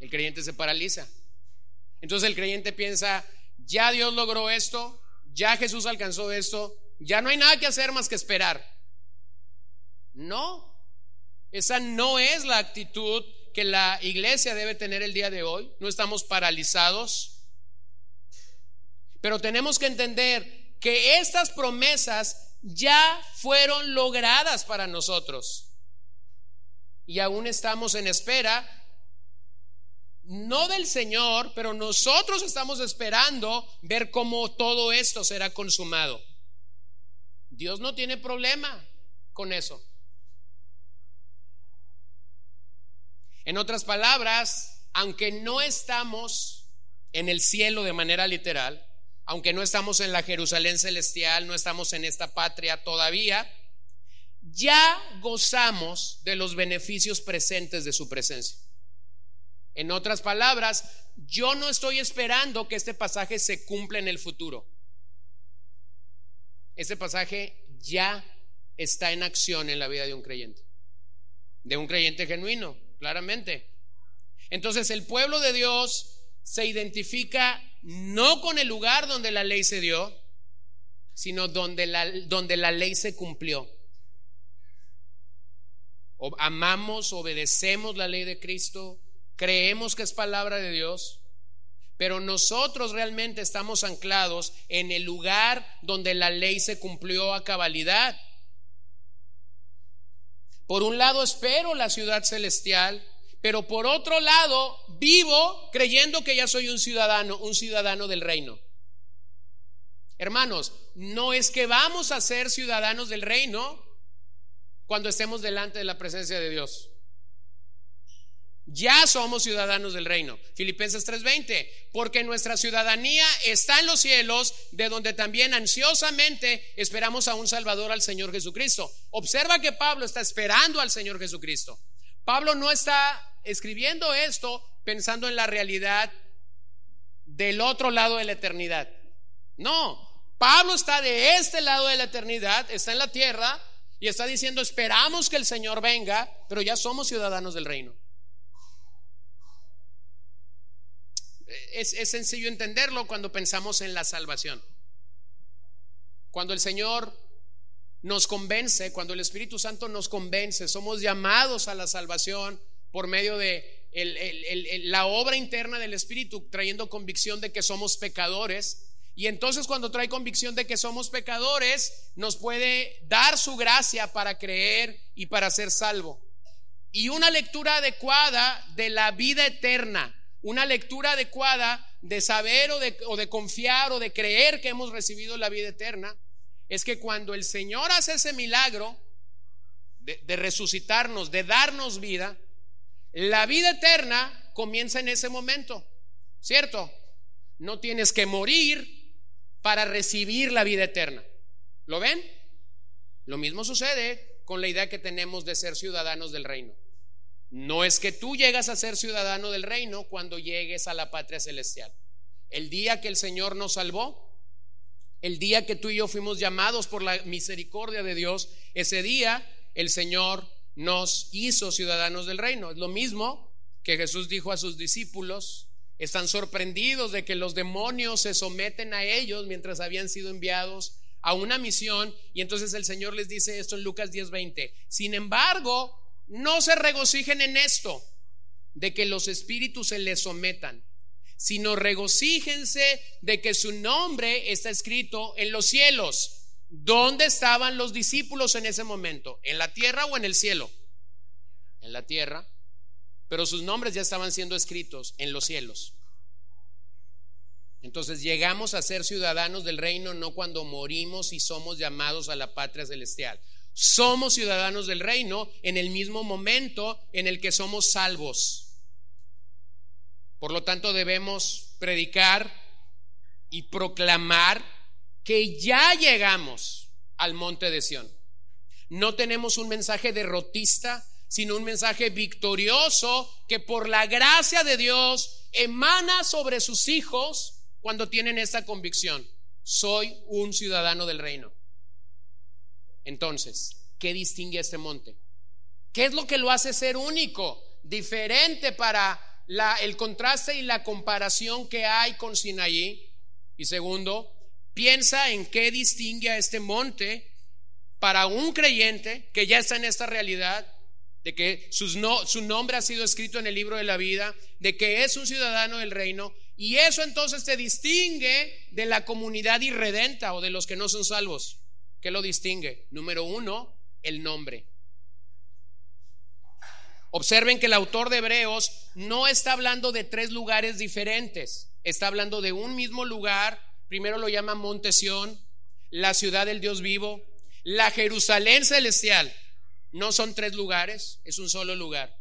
El creyente se paraliza. Entonces el creyente piensa, ya Dios logró esto, ya Jesús alcanzó esto, ya no hay nada que hacer más que esperar. No, esa no es la actitud que la iglesia debe tener el día de hoy. No estamos paralizados. Pero tenemos que entender que estas promesas ya fueron logradas para nosotros. Y aún estamos en espera, no del Señor, pero nosotros estamos esperando ver cómo todo esto será consumado. Dios no tiene problema con eso. En otras palabras, aunque no estamos en el cielo de manera literal, aunque no estamos en la Jerusalén celestial, no estamos en esta patria todavía, ya gozamos de los beneficios presentes de su presencia. En otras palabras, yo no estoy esperando que este pasaje se cumpla en el futuro. Este pasaje ya está en acción en la vida de un creyente, de un creyente genuino claramente. Entonces el pueblo de Dios se identifica no con el lugar donde la ley se dio, sino donde la, donde la ley se cumplió. Amamos, obedecemos la ley de Cristo, creemos que es palabra de Dios, pero nosotros realmente estamos anclados en el lugar donde la ley se cumplió a cabalidad. Por un lado espero la ciudad celestial, pero por otro lado vivo creyendo que ya soy un ciudadano, un ciudadano del reino. Hermanos, no es que vamos a ser ciudadanos del reino cuando estemos delante de la presencia de Dios. Ya somos ciudadanos del reino. Filipenses 3:20, porque nuestra ciudadanía está en los cielos, de donde también ansiosamente esperamos a un Salvador, al Señor Jesucristo. Observa que Pablo está esperando al Señor Jesucristo. Pablo no está escribiendo esto pensando en la realidad del otro lado de la eternidad. No, Pablo está de este lado de la eternidad, está en la tierra y está diciendo, esperamos que el Señor venga, pero ya somos ciudadanos del reino. Es, sencillo entenderlo cuando pensamos en la salvación. Cuando el Señor nos convence, cuando el Espíritu Santo nos convence, somos llamados a la salvación por medio de la obra interna del Espíritu, trayendo convicción de que somos pecadores. Y entonces cuando trae convicción de que somos pecadores, nos puede dar su gracia para creer y para ser salvo. Y una lectura adecuada de la vida eterna, una lectura adecuada de saber o de, confiar o de creer que hemos recibido la vida eterna, es que cuando el Señor hace ese milagro de, resucitarnos, de darnos vida, la vida eterna comienza en ese momento, ¿cierto? No tienes que morir para recibir la vida eterna. ¿Lo ven? Lo mismo sucede con la idea que tenemos de ser ciudadanos del reino. No es que tú llegas a ser ciudadano del reino cuando llegues a la patria celestial. El día que el Señor nos salvó, el día que tú y yo fuimos llamados por la misericordia de Dios, ese día el Señor nos hizo ciudadanos del reino. Es lo mismo que Jesús dijo a sus discípulos. Están sorprendidos de que los demonios se someten a ellos mientras habían sido enviados a una misión. Y entonces el Señor les dice esto en Lucas 10:20. Sin embargo, no se regocijen en esto, de que los espíritus se les sometan sino regocíjense de que su nombre está escrito en los cielos. ¿Dónde estaban los discípulos en ese momento? ¿En la tierra o en el cielo? En la tierra. Pero sus nombres ya estaban siendo escritos en los cielos. Entonces llegamos a ser ciudadanos del reino no cuando morimos y somos llamados a la patria celestial. Somos ciudadanos del reino en el mismo momento en el que somos salvos. Por lo tanto, debemos predicar y proclamar que ya llegamos al monte de Sión. No tenemos un mensaje derrotista, sino un mensaje victorioso que por la gracia de Dios emana sobre sus hijos cuando tienen esta convicción. Soy un ciudadano del reino. Entonces, ¿qué distingue a este monte? ¿Qué es lo que lo hace ser único, diferente para el contraste y la comparación que hay con Sinaí. Y segundo, piensa en qué distingue a este monte para un creyente que ya está en esta realidad, de que su nombre ha sido escrito en el libro de la vida, de que es un ciudadano del reino, y eso entonces te distingue de la comunidad irredenta o de los que no son salvos. ¿Qué lo distingue? Número uno, el nombre. Observen que el autor de Hebreos no está hablando de tres lugares diferentes, está hablando de un mismo lugar, primero lo llama Monte la ciudad del Dios vivo, la Jerusalén celestial. No son tres lugares, es un solo lugar.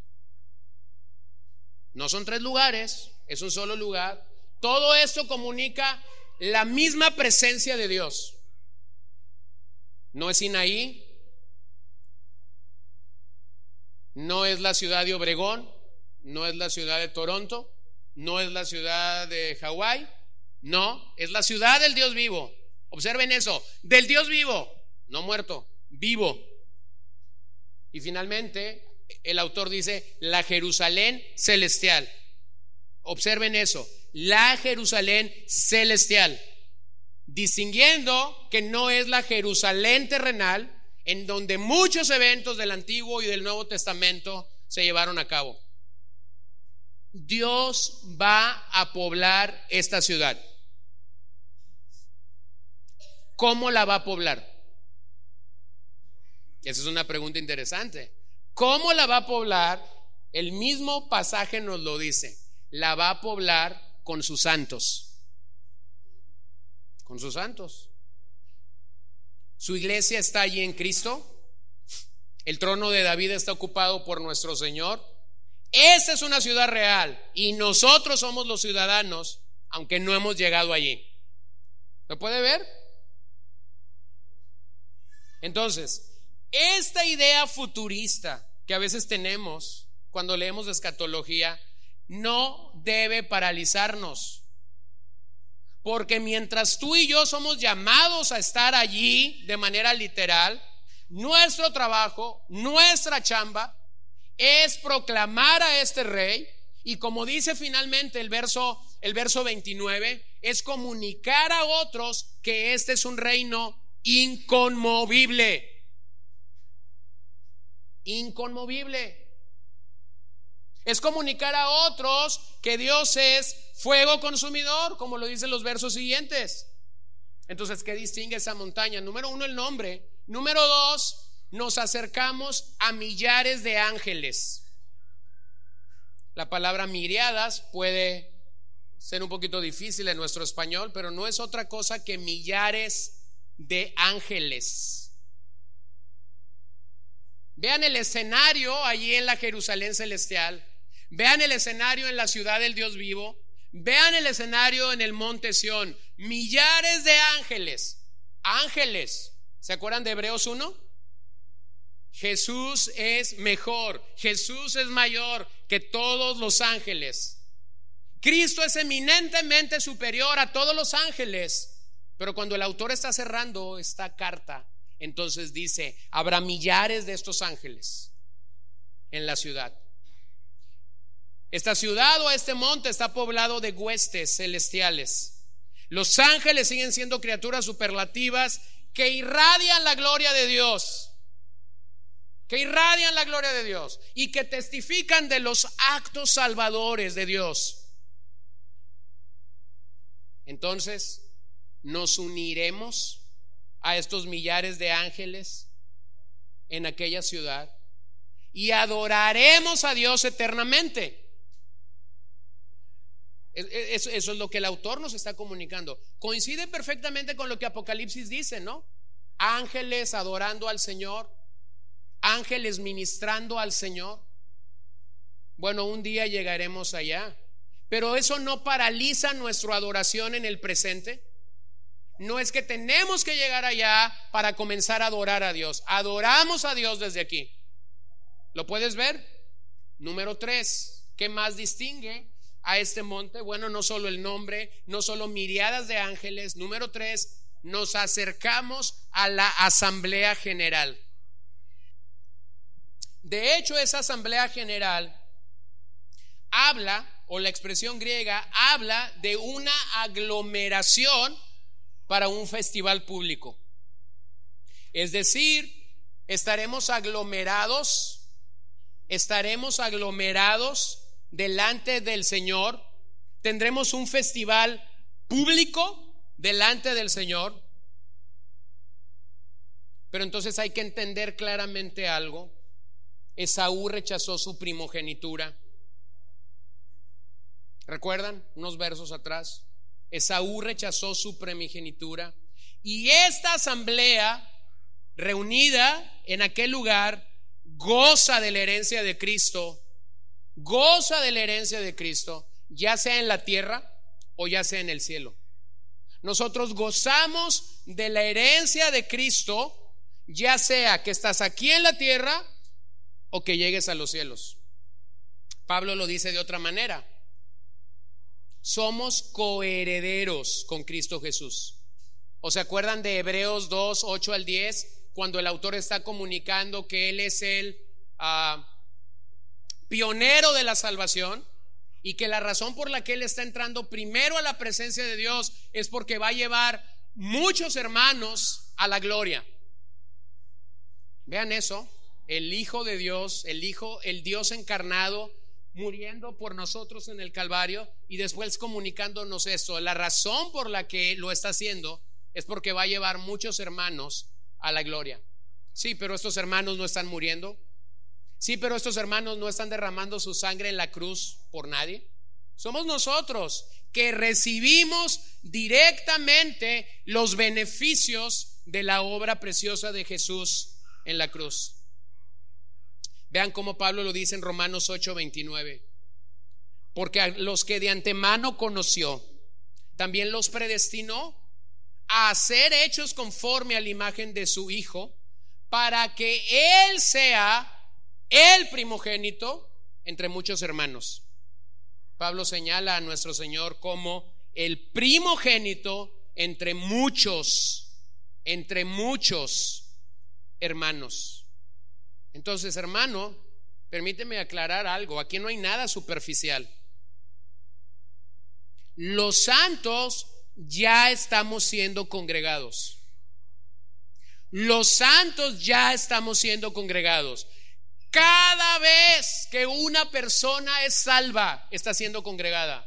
No son tres lugares, es un solo lugar. Todo esto comunica la misma presencia de Dios. No es Sinaí, no es la ciudad de Obregón, no es la ciudad de Toronto, no es la ciudad de Hawái, no, es la ciudad del Dios vivo. Observen eso, del Dios vivo, no muerto, vivo. Y finalmente, el autor dice, la Jerusalén celestial. Observen eso, la Jerusalén celestial, distinguiendo que no es la Jerusalén terrenal, en donde muchos eventos del Antiguo y del Nuevo Testamento se llevaron a cabo. Dios va a poblar esta ciudad. ¿Cómo la va a poblar? Esa es una pregunta interesante. ¿Cómo la va a poblar? El mismo pasaje nos lo dice. La va a poblar con sus santos. Con sus santos. Su iglesia está allí en Cristo. El trono de David está ocupado por nuestro Señor. Esta es una ciudad real y nosotros somos los ciudadanos, aunque no hemos llegado allí. ¿Lo puede ver? Entonces, esta idea futurista que a veces tenemos cuando leemos escatología no debe paralizarnos. Porque mientras tú y yo somos llamados a estar allí de manera literal, nuestro trabajo, nuestra chamba, es proclamar a este rey y como dice finalmente el verso el verso 29 es comunicar a otros que este es un reino inconmovible. Inconmovible. Es comunicar a otros que Dios es fuego consumidor, como lo dicen los versos siguientes. Entonces, ¿qué distingue esa montaña? Número uno, el nombre. Número dos, nos acercamos a millares de ángeles. La palabra miriadas puede ser un poquito difícil en nuestro español, pero no es otra cosa que millares de ángeles. Vean el escenario allí en la Jerusalén celestial. Vean el escenario en la ciudad del Dios vivo. Vean el escenario en el monte Sión. Millares de ángeles. Ángeles. ¿Se acuerdan de Hebreos 1? Jesús es mejor, Jesús es mayor que todos los ángeles. Cristo es eminentemente superior a todos los ángeles. Pero cuando el autor está cerrando esta carta, entonces dice, habrá millares de estos ángeles en la ciudad. Esta ciudad o este monte está poblado de huestes celestiales. Los ángeles siguen siendo criaturas superlativas que irradian la gloria de Dios que irradian la gloria de Dios y que testifican de los actos salvadores de Dios. Entonces, nos uniremos a estos millares de ángeles en aquella ciudad y adoraremos a Dios eternamente. Eso, es lo que el autor nos está comunicando. Coincide perfectamente con lo que Apocalipsis dice, ¿no? Ángeles adorando al Señor ángeles ministrando al Señor. Bueno, un día llegaremos allá, pero eso no paraliza nuestra adoración en el presente. No es que tenemos que llegar allá para comenzar a adorar a Dios. Adoramos a Dios desde aquí. ¿Lo puedes ver? Número tres, ¿qué más distingue a este monte? Bueno, no solo el nombre, no solo miriadas de ángeles. Número tres, nos acercamos a la asamblea general. De hecho, esa asamblea general habla, o la expresión griega, habla de una aglomeración para un festival público. Es decir, estaremos aglomerados, estaremos aglomerados delante del Señor, tendremos un festival público delante del Señor. Pero entonces hay que entender claramente algo. Esaú rechazó su primogenitura. ¿Recuerdan unos versos atrás? Esaú rechazó su primogenitura. Y esta asamblea reunida en aquel lugar goza de la herencia de Cristo, goza de la herencia de Cristo, ya sea en la tierra o ya sea en el cielo. Nosotros gozamos de la herencia de Cristo, ya sea que estás aquí en la tierra o que llegues a los cielos. Pablo lo dice de otra manera. Somos coherederos con Cristo Jesús. ¿O se acuerdan de Hebreos 2, 8 al 10, cuando el autor está comunicando que Él es el ah, pionero de la salvación y que la razón por la que Él está entrando primero a la presencia de Dios es porque va a llevar muchos hermanos a la gloria? Vean eso el Hijo de Dios, el Hijo, el Dios encarnado, muriendo por nosotros en el Calvario y después comunicándonos esto. La razón por la que lo está haciendo es porque va a llevar muchos hermanos a la gloria. Sí, pero estos hermanos no están muriendo. Sí, pero estos hermanos no están derramando su sangre en la cruz por nadie. Somos nosotros que recibimos directamente los beneficios de la obra preciosa de Jesús en la cruz. Vean cómo Pablo lo dice en Romanos 8, 29. Porque a los que de antemano conoció, también los predestinó a ser hechos conforme a la imagen de su Hijo, para que Él sea el primogénito entre muchos hermanos. Pablo señala a nuestro Señor como el primogénito entre muchos, entre muchos hermanos. Entonces, hermano, permíteme aclarar algo, aquí no hay nada superficial. Los santos ya estamos siendo congregados. Los santos ya estamos siendo congregados. Cada vez que una persona es salva, está siendo congregada.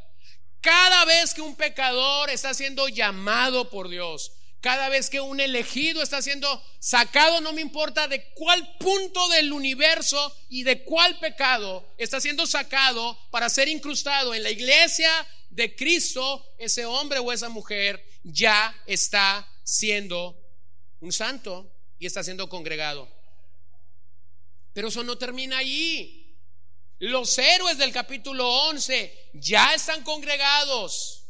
Cada vez que un pecador está siendo llamado por Dios, cada vez que un elegido está siendo sacado, no me importa de cuál punto del universo y de cuál pecado está siendo sacado para ser incrustado en la iglesia de Cristo, ese hombre o esa mujer ya está siendo un santo y está siendo congregado. Pero eso no termina ahí. Los héroes del capítulo 11 ya están congregados.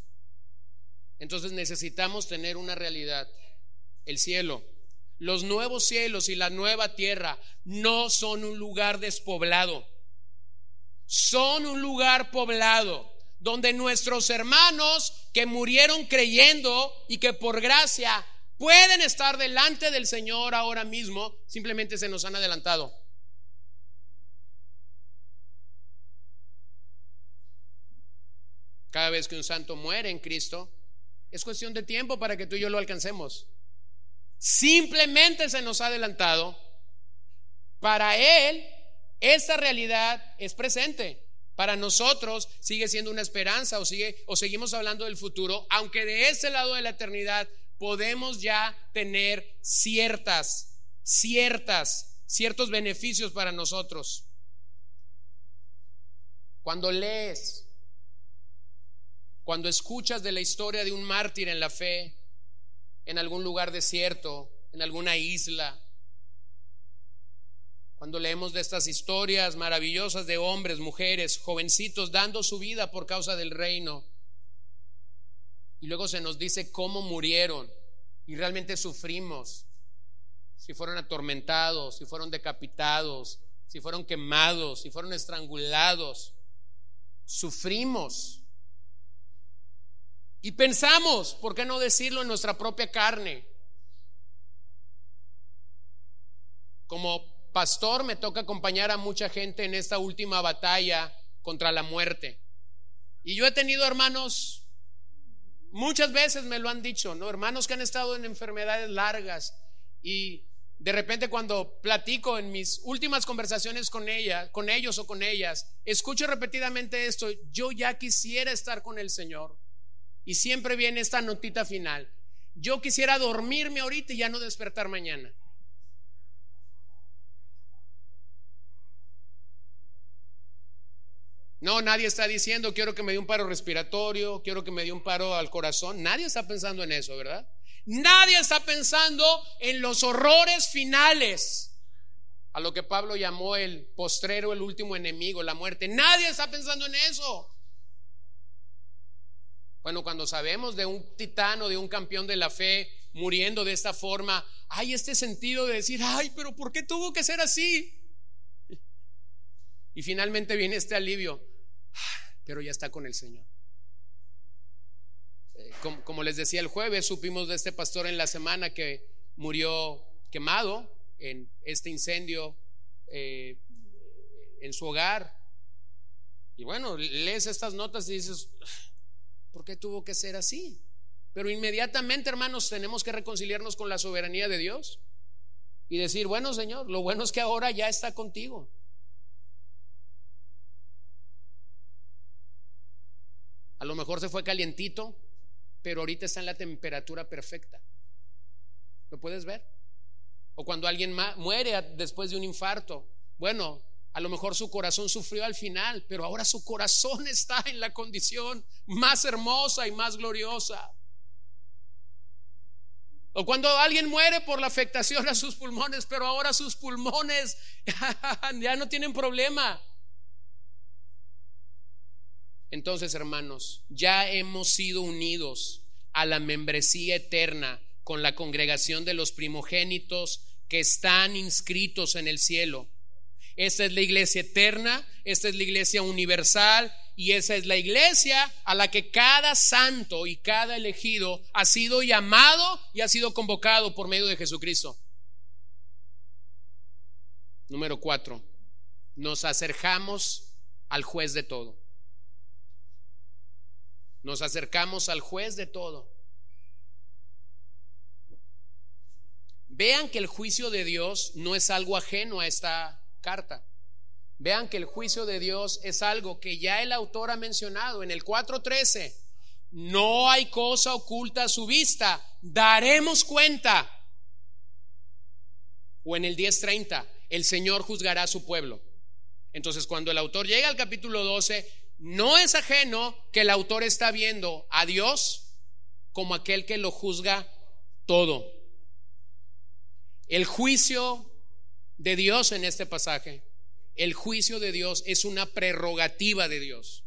Entonces necesitamos tener una realidad. El cielo, los nuevos cielos y la nueva tierra no son un lugar despoblado. Son un lugar poblado donde nuestros hermanos que murieron creyendo y que por gracia pueden estar delante del Señor ahora mismo, simplemente se nos han adelantado. Cada vez que un santo muere en Cristo, es cuestión de tiempo para que tú y yo lo alcancemos. Simplemente se nos ha adelantado. Para Él, esta realidad es presente. Para nosotros sigue siendo una esperanza o, sigue, o seguimos hablando del futuro, aunque de ese lado de la eternidad podemos ya tener ciertas, ciertas, ciertos beneficios para nosotros. Cuando lees cuando escuchas de la historia de un mártir en la fe, en algún lugar desierto, en alguna isla, cuando leemos de estas historias maravillosas de hombres, mujeres, jovencitos dando su vida por causa del reino, y luego se nos dice cómo murieron y realmente sufrimos, si fueron atormentados, si fueron decapitados, si fueron quemados, si fueron estrangulados, sufrimos. Y pensamos, ¿por qué no decirlo en nuestra propia carne? Como pastor me toca acompañar a mucha gente en esta última batalla contra la muerte. Y yo he tenido hermanos, muchas veces me lo han dicho, ¿no? Hermanos que han estado en enfermedades largas y de repente cuando platico en mis últimas conversaciones con ella, con ellos o con ellas, escucho repetidamente esto, yo ya quisiera estar con el Señor. Y siempre viene esta notita final. Yo quisiera dormirme ahorita y ya no despertar mañana. No, nadie está diciendo quiero que me dé un paro respiratorio, quiero que me dé un paro al corazón. Nadie está pensando en eso, ¿verdad? Nadie está pensando en los horrores finales, a lo que Pablo llamó el postrero, el último enemigo, la muerte. Nadie está pensando en eso. Bueno, cuando sabemos de un titano, de un campeón de la fe muriendo de esta forma, hay este sentido de decir, ay, pero ¿por qué tuvo que ser así? Y finalmente viene este alivio, pero ya está con el Señor. Eh, como, les decía el jueves, supimos de este pastor en la semana que murió quemado en este incendio eh, en su hogar. Y bueno, lees estas notas y dices, ¿Por qué tuvo que ser así? Pero inmediatamente, hermanos, tenemos que reconciliarnos con la soberanía de Dios y decir, bueno, Señor, lo bueno es que ahora ya está contigo. A lo mejor se fue calientito, pero ahorita está en la temperatura perfecta. ¿Lo puedes ver? O cuando alguien muere después de un infarto. Bueno, a lo mejor su corazón sufrió al final, pero ahora su corazón *laughs* está en la condición más hermosa y más gloriosa. O cuando alguien muere por la afectación a sus pulmones, pero ahora sus pulmones *laughs* ya no tienen problema. Entonces, hermanos, ya hemos sido unidos a la membresía eterna con la congregación de los primogénitos que están inscritos en el cielo esta es la iglesia eterna, esta es la iglesia universal, y esa es la iglesia a la que cada santo y cada elegido ha sido llamado y ha sido convocado por medio de Jesucristo. Número cuatro, nos acercamos al juez de todo. Nos acercamos al juez de todo. Vean que el juicio de Dios no es algo ajeno a esta carta. Vean que el juicio de Dios es algo que ya el autor ha mencionado en el 4.13. No hay cosa oculta a su vista. Daremos cuenta. O en el 10.30, el Señor juzgará a su pueblo. Entonces, cuando el autor llega al capítulo 12, no es ajeno que el autor está viendo a Dios como aquel que lo juzga todo. El juicio de Dios en este pasaje, el juicio de Dios es una prerrogativa de Dios.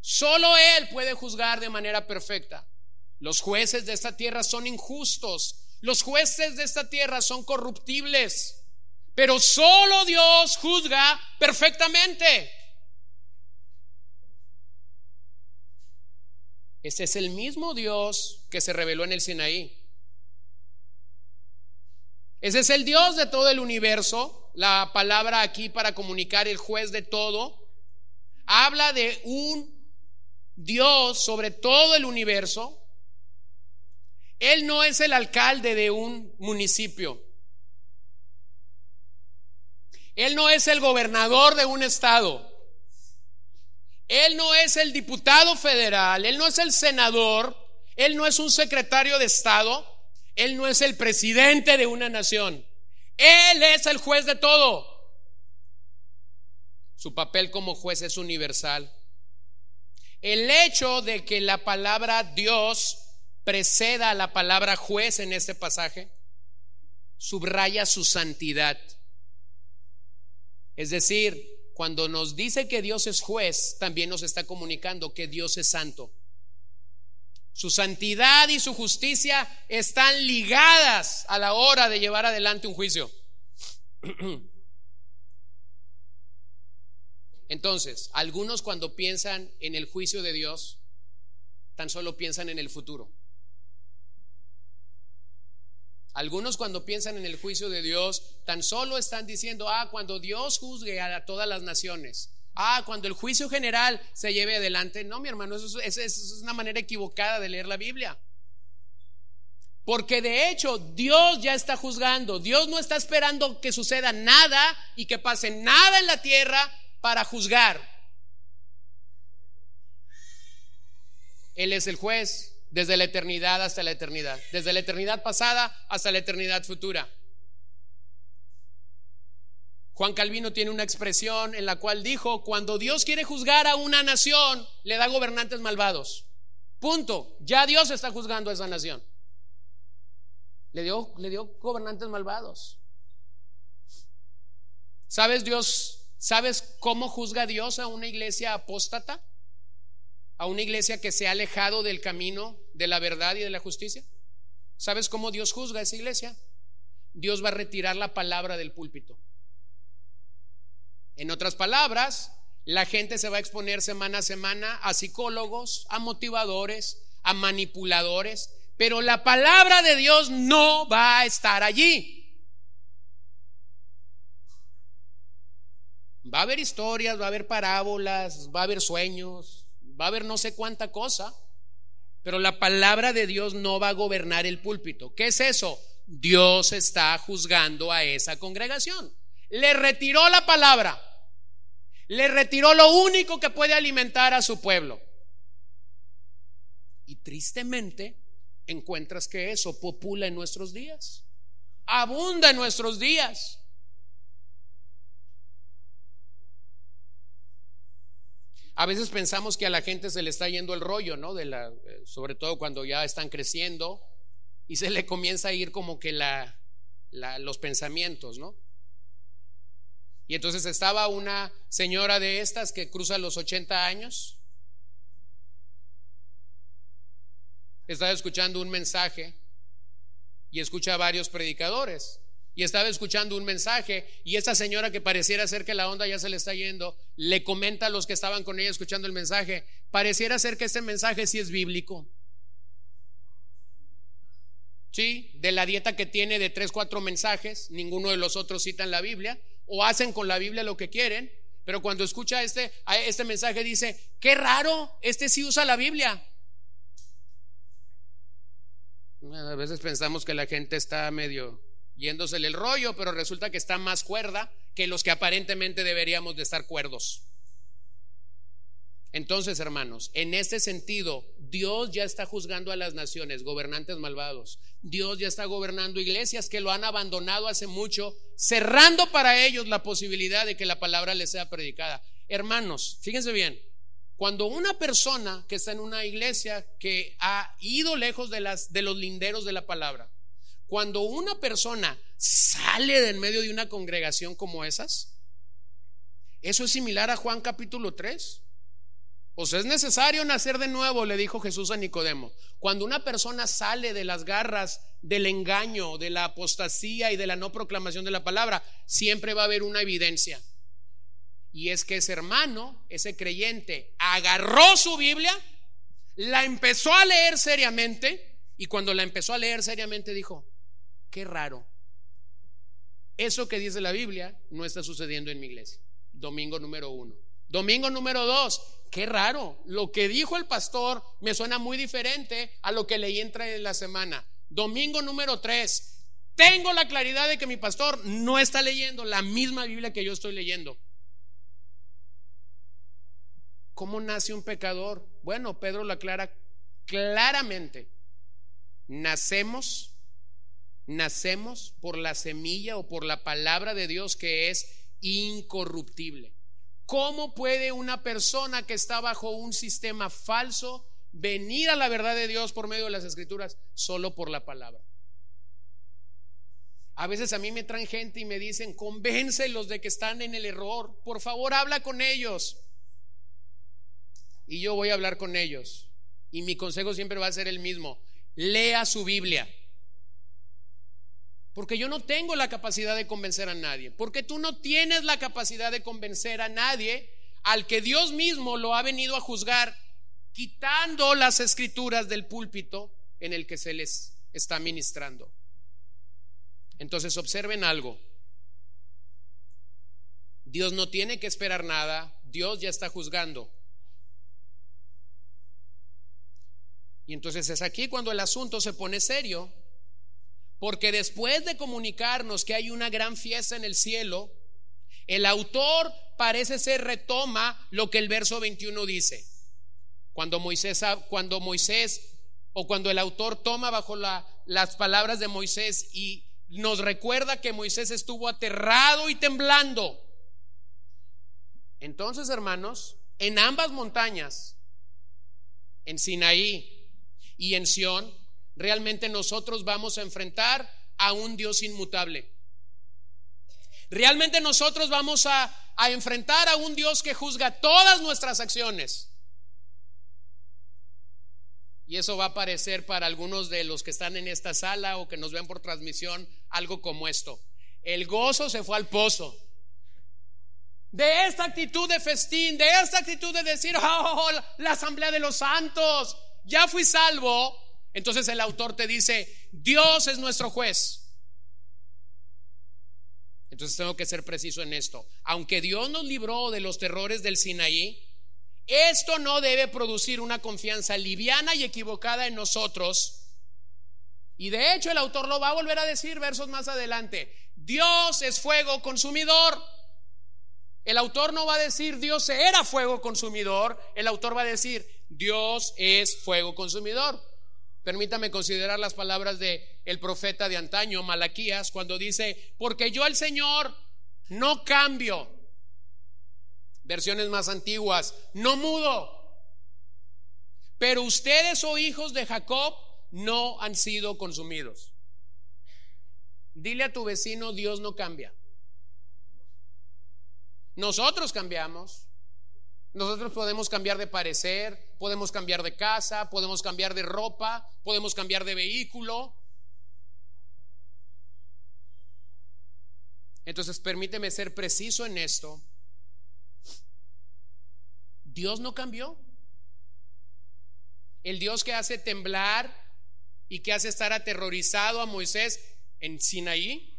Solo Él puede juzgar de manera perfecta. Los jueces de esta tierra son injustos. Los jueces de esta tierra son corruptibles. Pero solo Dios juzga perfectamente. Ese es el mismo Dios que se reveló en el Sinaí. Ese es el Dios de todo el universo. La palabra aquí para comunicar el juez de todo. Habla de un Dios sobre todo el universo. Él no es el alcalde de un municipio. Él no es el gobernador de un estado. Él no es el diputado federal. Él no es el senador. Él no es un secretario de estado. Él no es el presidente de una nación. Él es el juez de todo. Su papel como juez es universal. El hecho de que la palabra Dios preceda a la palabra juez en este pasaje subraya su santidad. Es decir, cuando nos dice que Dios es juez, también nos está comunicando que Dios es santo. Su santidad y su justicia están ligadas a la hora de llevar adelante un juicio. *clears throat* Entonces, algunos cuando piensan en el juicio de Dios, tan solo piensan en el futuro. Algunos cuando piensan en el juicio de Dios, tan solo están diciendo, ah, cuando Dios juzgue a todas las naciones, Ah, cuando el juicio general se lleve adelante. No, mi hermano, eso es, una manera equivocada de leer la Biblia. Porque de hecho Dios ya está juzgando. Dios no está esperando que suceda nada y que pase nada en la tierra para juzgar. Él es el juez desde la eternidad hasta la eternidad. Desde la eternidad pasada hasta la eternidad futura. Juan Calvino tiene una expresión en la cual dijo, cuando Dios quiere juzgar a una nación, le da gobernantes malvados. Punto. Ya Dios está juzgando a esa nación. Le dio, le dio gobernantes malvados. ¿Sabes Dios? ¿Sabes cómo juzga Dios a una iglesia apóstata? A una iglesia que se ha alejado del camino de la verdad y de la justicia. ¿Sabes cómo Dios juzga a esa iglesia? Dios va a retirar la palabra del púlpito. En otras palabras, la gente se va a exponer semana a semana a psicólogos, a motivadores, a manipuladores, pero la palabra de Dios no va a estar allí. Va a haber historias, va a haber parábolas, va a haber sueños, va a haber no sé cuánta cosa, pero la palabra de Dios no va a gobernar el púlpito. ¿Qué es eso? Dios está juzgando a esa congregación le retiró la palabra, le retiró lo único que puede alimentar a su pueblo. Y tristemente encuentras que eso popula en nuestros días, abunda en nuestros días. A veces pensamos que a la gente se le está yendo el rollo, ¿no? Eh, sobre todo cuando ya están creciendo y se le comienza a ir como que la, los pensamientos, ¿no? Y entonces estaba una señora de estas que cruza los 80 años. Estaba escuchando un mensaje y escucha a varios predicadores. y estaba escuchando un mensaje y esta señora que pareciera ser que la onda ya se le está yendo, le comenta a los que estaban con ella escuchando el mensaje, pareciera ser que este mensaje sí es bíblico. Sí, de la dieta que tiene de tres, cuatro mensajes, ninguno de los otros citan la Biblia, o hacen con la Biblia lo que quieren, pero cuando escucha este, este mensaje dice, qué raro, este sí usa la Biblia. A veces pensamos que la gente está medio yéndosele el rollo, pero resulta que está más cuerda que los que aparentemente deberíamos de estar cuerdos. Entonces, hermanos, en este sentido, Dios ya está juzgando a las naciones, gobernantes malvados. Dios ya está gobernando iglesias que lo han abandonado hace mucho, cerrando para ellos la posibilidad de que la palabra les sea predicada. Hermanos, fíjense bien, cuando una persona que está en una iglesia que ha ido lejos de, las, de los linderos de la palabra, cuando una persona sale de en medio de una congregación como esas, eso es similar a Juan capítulo 3. Sea, es necesario nacer de nuevo, le dijo Jesús a Nicodemo. Cuando una persona sale de las garras del engaño, de la apostasía y de la no proclamación de la palabra, siempre va a haber una evidencia. Y es que ese hermano, ese creyente, agarró su Biblia, la empezó a leer seriamente y cuando la empezó a leer seriamente dijo, Qué raro. Eso que dice la Biblia no está sucediendo en mi iglesia. Domingo número uno. Domingo número dos. Qué raro. Lo que dijo el pastor me suena muy diferente a lo que leí entre la semana. Domingo número tres. Tengo la claridad de que mi pastor no está leyendo la misma Biblia que yo estoy leyendo. ¿Cómo nace un pecador? Bueno, Pedro lo aclara claramente. Nacemos nacemos por la semilla o por la palabra de Dios que es incorruptible. ¿Cómo puede una persona que está bajo un sistema falso venir a la verdad de Dios por medio de las escrituras? Solo por la palabra. A veces a mí me traen gente y me dicen, convéncelos de que están en el error. Por favor, habla con ellos. Y yo voy a hablar con ellos. Y mi consejo siempre va a ser el mismo. Lea su Biblia. Porque yo no tengo la capacidad de convencer a nadie. Porque tú no tienes la capacidad de convencer a nadie al que Dios mismo lo ha venido a juzgar quitando las escrituras del púlpito en el que se les está ministrando. Entonces observen algo. Dios no tiene que esperar nada, Dios ya está juzgando. Y entonces es aquí cuando el asunto se pone serio, porque después de comunicarnos que hay una gran fiesta en el cielo, el autor parece ser retoma lo que el verso 21 dice. Cuando Moisés, cuando Moisés o cuando el autor toma bajo las palabras de Moisés y nos recuerda que Moisés estuvo aterrado y temblando. Entonces, hermanos, en ambas montañas, en Sinaí y en Sión, realmente nosotros vamos a enfrentar a un Dios inmutable. Realmente nosotros vamos a, enfrentar a un Dios que juzga todas nuestras acciones. Y eso va a parecer para algunos de los que están en esta sala o que nos ven por transmisión algo como esto. El gozo se fue al pozo. De esta actitud de festín, de esta actitud de decir, oh, la asamblea de los santos, ya fui salvo, entonces el autor te dice, Dios es nuestro juez. Entonces tengo que ser preciso en esto. Aunque Dios nos libró de los terrores del Sinaí, esto no debe producir una confianza liviana y equivocada en nosotros. Y de hecho el autor lo va a volver a decir versos más adelante. Dios es fuego consumidor. El autor no va a decir Dios era fuego consumidor. El autor va a decir Dios es fuego consumidor. Permítame considerar las palabras de el profeta de antaño, Malaquías, cuando dice, porque yo al Señor no cambio. Versiones más antiguas, no mudo. Pero ustedes, oh hijos de Jacob, no han sido consumidos. Dile a tu vecino, Dios no cambia. Nosotros cambiamos. Nosotros podemos cambiar de parecer, podemos cambiar de casa, podemos cambiar de ropa, podemos cambiar de vehículo. Entonces permíteme ser preciso en esto. Dios no cambió. El Dios que hace temblar y que hace estar aterrorizado a Moisés en Sinaí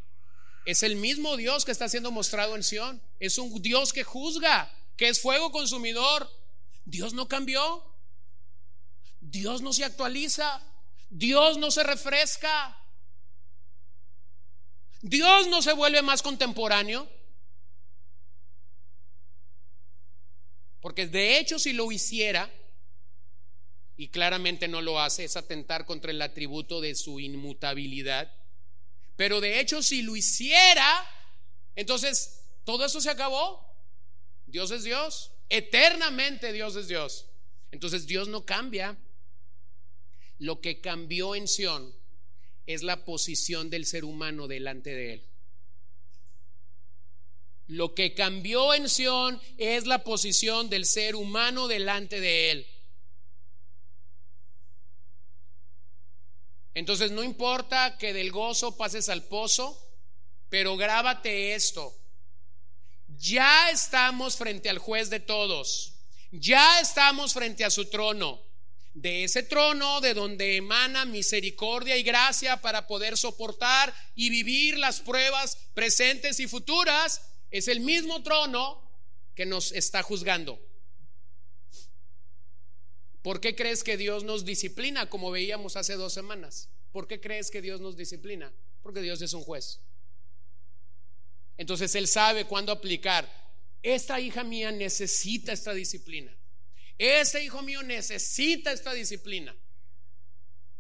es el mismo Dios que está siendo mostrado en Sión. Es un Dios que juzga, que es fuego consumidor. Dios no cambió. Dios no se actualiza. Dios no se refresca. Dios no se vuelve más contemporáneo. Porque de hecho si lo hiciera, y claramente no lo hace, es atentar contra el atributo de su inmutabilidad. Pero de hecho si lo hiciera, entonces todo eso se acabó. Dios es Dios, eternamente Dios es Dios. Entonces Dios no cambia. Lo que cambió en Sión es la posición del ser humano delante de él. Lo que cambió en Sión es la posición del ser humano delante de él. Entonces no importa que del gozo pases al pozo, pero grábate esto. Ya estamos frente al juez de todos. Ya estamos frente a su trono de ese trono de donde emana misericordia y gracia para poder soportar y vivir las pruebas presentes y futuras, es el mismo trono que nos está juzgando. ¿Por qué crees que Dios nos disciplina como veíamos hace dos semanas? ¿Por qué crees que Dios nos disciplina? Porque Dios es un juez. Entonces Él sabe cuándo aplicar. Esta hija mía necesita esta disciplina. Ese hijo mío necesita esta disciplina.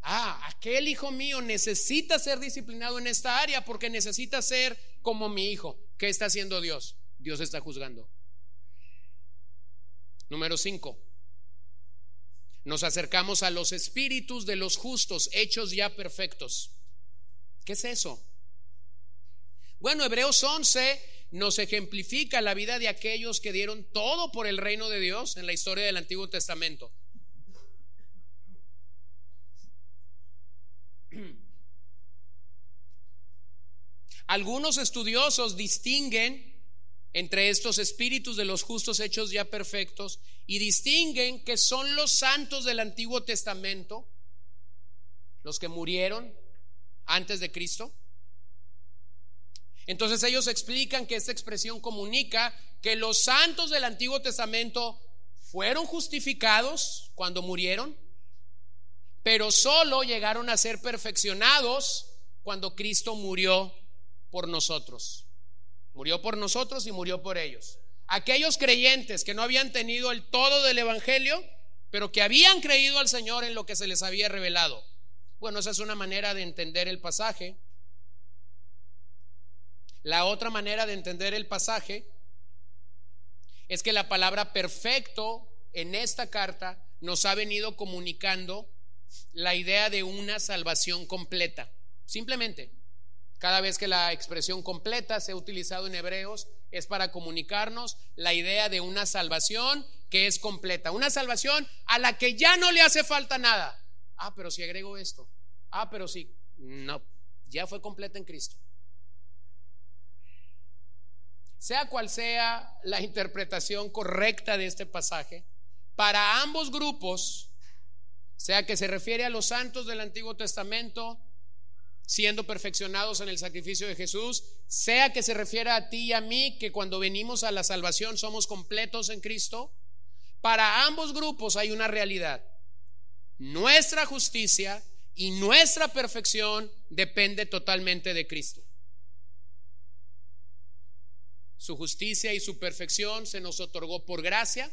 Ah, aquel hijo mío necesita ser disciplinado en esta área porque necesita ser como mi hijo. ¿Qué está haciendo Dios? Dios está juzgando. Número 5. Nos acercamos a los espíritus de los justos, hechos ya perfectos. ¿Qué es eso? Bueno, Hebreos 11 nos ejemplifica la vida de aquellos que dieron todo por el reino de Dios en la historia del Antiguo Testamento. Algunos estudiosos distinguen entre estos espíritus de los justos hechos ya perfectos y distinguen que son los santos del Antiguo Testamento, los que murieron antes de Cristo entonces ellos explican que esta expresión comunica que los santos del Antiguo Testamento fueron justificados cuando murieron, pero solo llegaron a ser perfeccionados cuando Cristo murió por nosotros. Murió por nosotros y murió por ellos. Aquellos creyentes que no habían tenido el todo del Evangelio, pero que habían creído al Señor en lo que se les había revelado. Bueno, esa es una manera de entender el pasaje. La otra manera de entender el pasaje es que la palabra perfecto en esta carta nos ha venido comunicando la idea de una salvación completa. Simplemente, cada vez que la expresión completa se ha utilizado en hebreos es para comunicarnos la idea de una salvación que es completa. Una salvación a la que ya no le hace falta nada. Ah, pero si agrego esto. Ah, pero si. No, ya fue completa en Cristo. Sea cual sea la interpretación correcta de este pasaje, para ambos grupos, sea que se refiere a los santos del Antiguo Testamento, siendo perfeccionados en el sacrificio de Jesús, sea que se refiere a ti y a mí, que cuando venimos a la salvación somos completos en Cristo, para ambos grupos hay una realidad. Nuestra justicia y nuestra perfección depende totalmente de Cristo. Su justicia y su perfección se nos otorgó por gracia.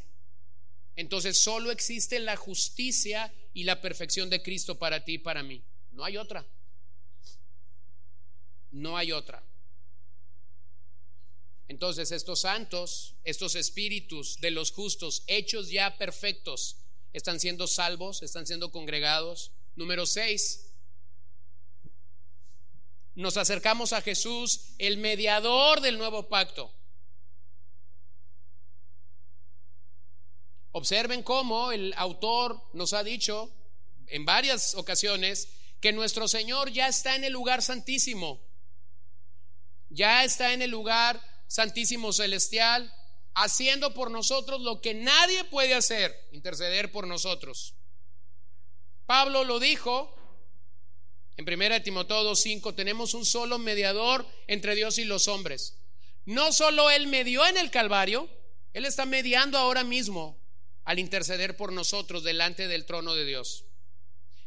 Entonces solo existe la justicia y la perfección de Cristo para ti y para mí. No hay otra. No hay otra. Entonces estos santos, estos espíritus de los justos, hechos ya perfectos, están siendo salvos, están siendo congregados. Número seis, nos acercamos a Jesús, el mediador del nuevo pacto. Observen cómo el autor nos ha dicho en varias ocasiones que nuestro Señor ya está en el lugar santísimo. ya está en el lugar santísimo celestial, haciendo por nosotros lo que nadie puede hacer, interceder por nosotros. Pablo lo dijo en 1 Timoteo 2.5, tenemos un solo mediador entre Dios y los hombres. No solo Él medió en el Calvario, Él está mediando ahora mismo al interceder por nosotros delante del trono de Dios.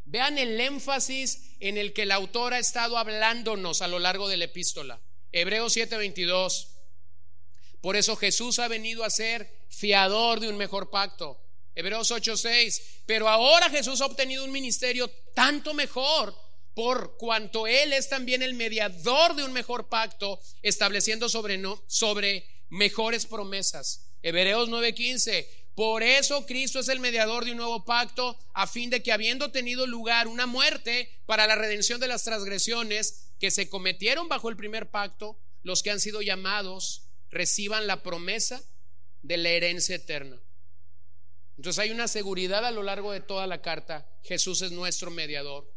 Vean el énfasis en el que el autor ha estado hablándonos a lo largo de la epístola. Hebreos 7:22. Por eso Jesús ha venido a ser fiador de un mejor pacto. Hebreos 8:6. Pero ahora Jesús ha obtenido un ministerio tanto mejor por cuanto Él es también el mediador de un mejor pacto, estableciendo sobre, no, sobre mejores promesas. Hebreos 9:15. Por eso Cristo es el mediador de un nuevo pacto, a fin de que habiendo tenido lugar una muerte para la redención de las transgresiones que se cometieron bajo el primer pacto, los que han sido llamados reciban la promesa de la herencia eterna. Entonces hay una seguridad a lo largo de toda la carta. Jesús es nuestro mediador.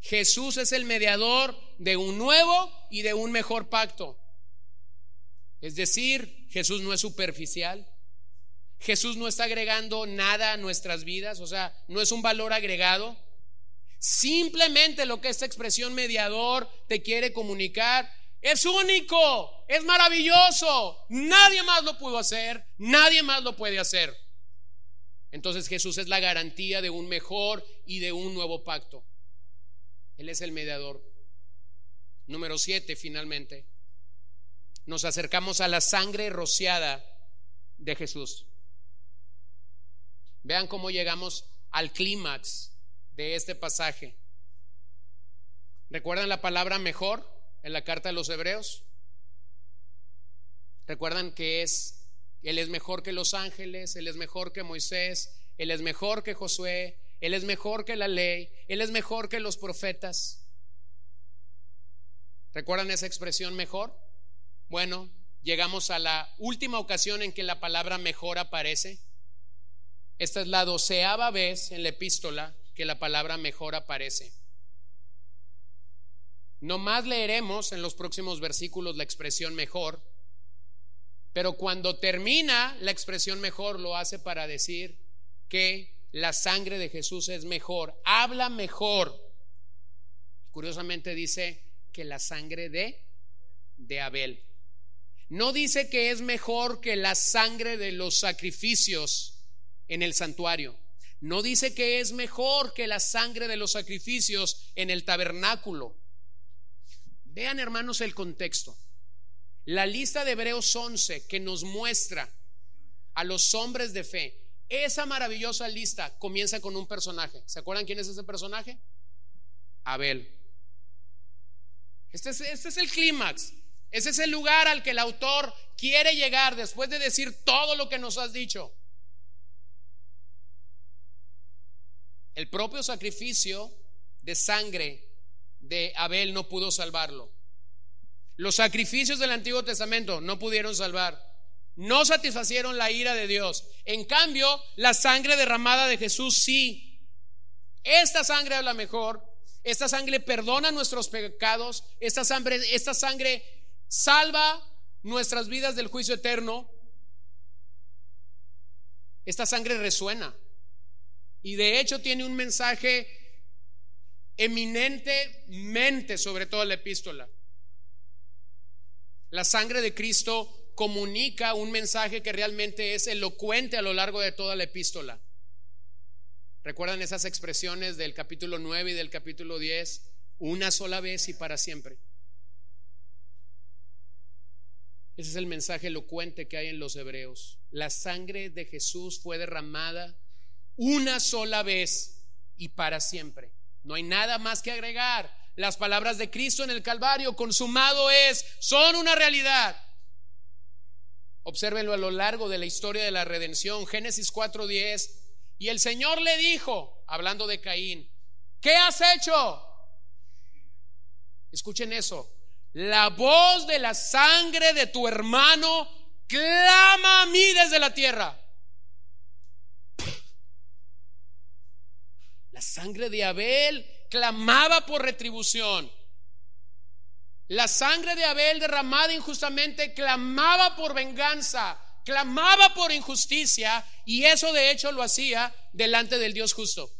Jesús es el mediador de un nuevo y de un mejor pacto. Es decir, Jesús no es superficial. Jesús no está agregando nada a nuestras vidas, o sea, no es un valor agregado. Simplemente lo que esta expresión mediador te quiere comunicar es único, es maravilloso. Nadie más lo pudo hacer, nadie más lo puede hacer. Entonces Jesús es la garantía de un mejor y de un nuevo pacto. Él es el mediador. Número siete, finalmente. Nos acercamos a la sangre rociada de Jesús. Vean cómo llegamos al clímax de este pasaje. ¿Recuerdan la palabra mejor en la carta de los hebreos? ¿Recuerdan que es, Él es mejor que los ángeles, Él es mejor que Moisés, Él es mejor que Josué, él es mejor que la ley, Él es mejor que los profetas. ¿Recuerdan esa expresión mejor? Bueno, llegamos a la última ocasión en que la palabra mejor aparece. Esta es la doceava vez en la epístola que la palabra mejor aparece. No más leeremos en los próximos versículos la expresión mejor, pero cuando termina la expresión mejor lo hace para decir que la sangre de Jesús es mejor, habla mejor. Curiosamente dice que la sangre de, de Abel. No dice que es mejor que la sangre de los sacrificios en el santuario. No dice que es mejor que la sangre de los sacrificios en el tabernáculo. Vean hermanos el contexto. La lista de Hebreos 11 que nos muestra a los hombres de fe esa maravillosa lista comienza con un personaje. ¿Se acuerdan quién es ese personaje? Abel. Este es, este es el clímax. Ese es el lugar al que el autor quiere llegar después de decir todo lo que nos has dicho. El propio sacrificio de sangre de Abel no pudo salvarlo. Los sacrificios del Antiguo Testamento no pudieron salvar no satisfacieron la ira de Dios. En cambio, la sangre derramada de Jesús sí. Esta sangre habla mejor. Esta sangre perdona nuestros pecados. Esta sangre, esta sangre salva nuestras vidas del juicio eterno. Esta sangre resuena. Y de hecho tiene un mensaje eminentemente sobre toda la epístola. La sangre de Cristo comunica un mensaje que realmente es elocuente a lo largo de toda la epístola. ¿Recuerdan esas expresiones del capítulo 9 y del capítulo 10? Una sola vez y para siempre. Ese es el mensaje elocuente que hay en los hebreos. La sangre de Jesús fue derramada una sola vez y para siempre. No hay nada más que agregar. Las palabras de Cristo en el Calvario, consumado es, son una realidad. Obsérvenlo a lo largo de la historia de la redención. Génesis 4:10. Y el Señor le dijo, hablando de Caín, ¿qué has hecho? Escuchen eso. La voz de la sangre de tu hermano clama a mí desde la tierra. La sangre de Abel clamaba por retribución. La sangre de Abel derramada injustamente clamaba por venganza, clamaba por injusticia y eso de hecho lo hacía delante del Dios justo.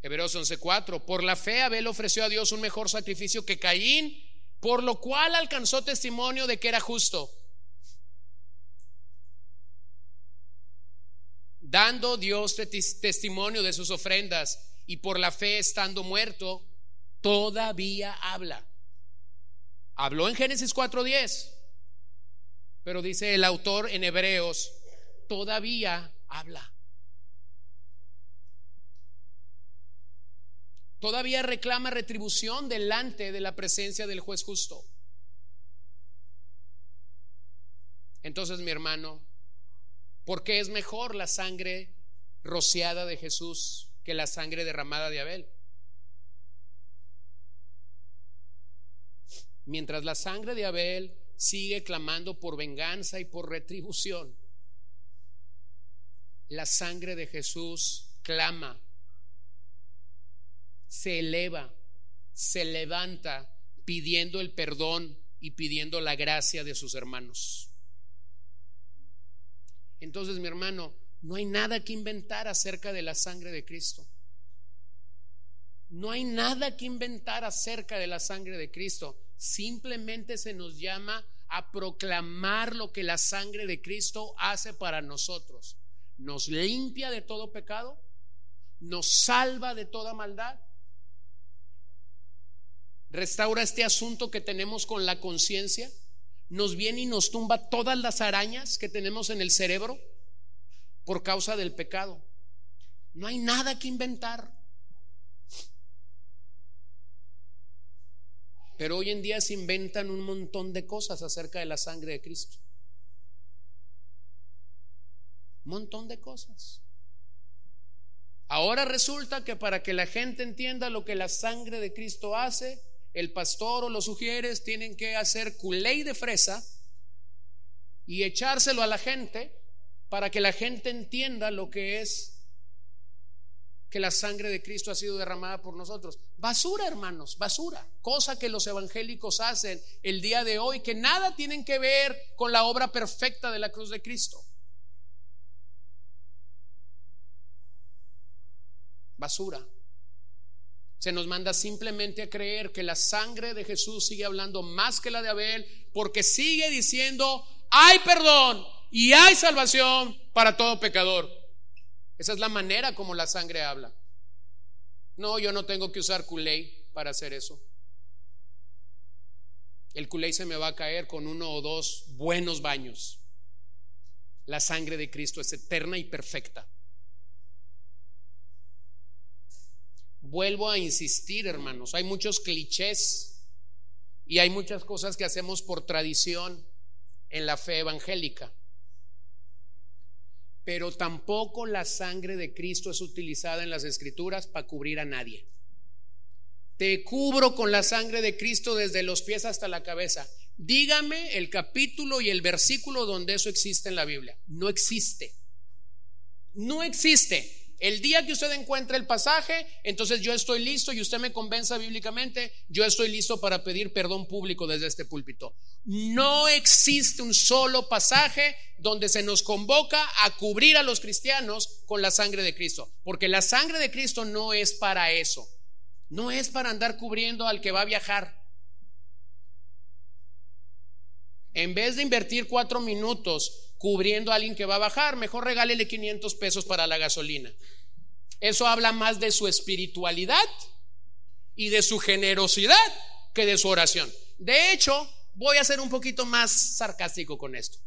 Hebreos 11:4, por la fe Abel ofreció a Dios un mejor sacrificio que Caín, por lo cual alcanzó testimonio de que era justo. Dando Dios testimonio de sus ofrendas y por la fe estando muerto, todavía habla. Habló en Génesis 4:10, pero dice el autor en Hebreos, todavía habla. Todavía reclama retribución delante de la presencia del juez justo. Entonces, mi hermano, ¿por qué es mejor la sangre rociada de Jesús que la sangre derramada de Abel? Mientras la sangre de Abel sigue clamando por venganza y por retribución, la sangre de Jesús clama se eleva, se levanta pidiendo el perdón y pidiendo la gracia de sus hermanos. Entonces, mi hermano, no hay nada que inventar acerca de la sangre de Cristo. No hay nada que inventar acerca de la sangre de Cristo. Simplemente se nos llama a proclamar lo que la sangre de Cristo hace para nosotros. Nos limpia de todo pecado, nos salva de toda maldad restaura este asunto que tenemos con la conciencia, nos viene y nos tumba todas las arañas que tenemos en el cerebro por causa del pecado. No hay nada que inventar. Pero hoy en día se inventan un montón de cosas acerca de la sangre de Cristo. Un montón de cosas. Ahora resulta que para que la gente entienda lo que la sangre de Cristo hace, el pastor o los sugieres tienen que hacer culé de fresa y echárselo a la gente para que la gente entienda lo que es que la sangre de Cristo ha sido derramada por nosotros. Basura, hermanos, basura. Cosa que los evangélicos hacen el día de hoy, que nada tienen que ver con la obra perfecta de la cruz de Cristo. Basura se nos manda simplemente a creer que la sangre de Jesús sigue hablando más que la de Abel, porque sigue diciendo, hay perdón y hay salvación para todo pecador. Esa es la manera como la sangre habla. No, yo no tengo que usar culé para hacer eso. El culé se me va a caer con uno o dos buenos baños. La sangre de Cristo es eterna y perfecta. Vuelvo a insistir, hermanos, hay muchos clichés y hay muchas cosas que hacemos por tradición en la fe evangélica. Pero tampoco la sangre de Cristo es utilizada en las escrituras para cubrir a nadie. Te cubro con la sangre de Cristo desde los pies hasta la cabeza. Dígame el capítulo y el versículo donde eso existe en la Biblia. No existe. No existe. El día que usted encuentre el pasaje, entonces yo estoy listo y usted me convenza bíblicamente, yo estoy listo para pedir perdón público desde este púlpito. No existe un solo pasaje donde se nos convoca a cubrir a los cristianos con la sangre de Cristo, porque la sangre de Cristo no es para eso, no es para andar cubriendo al que va a viajar. En vez de invertir cuatro minutos cubriendo a alguien que va a bajar, mejor regálele 500 pesos para la gasolina. Eso habla más de su espiritualidad y de su generosidad que de su oración. De hecho, voy a ser un poquito más sarcástico con esto.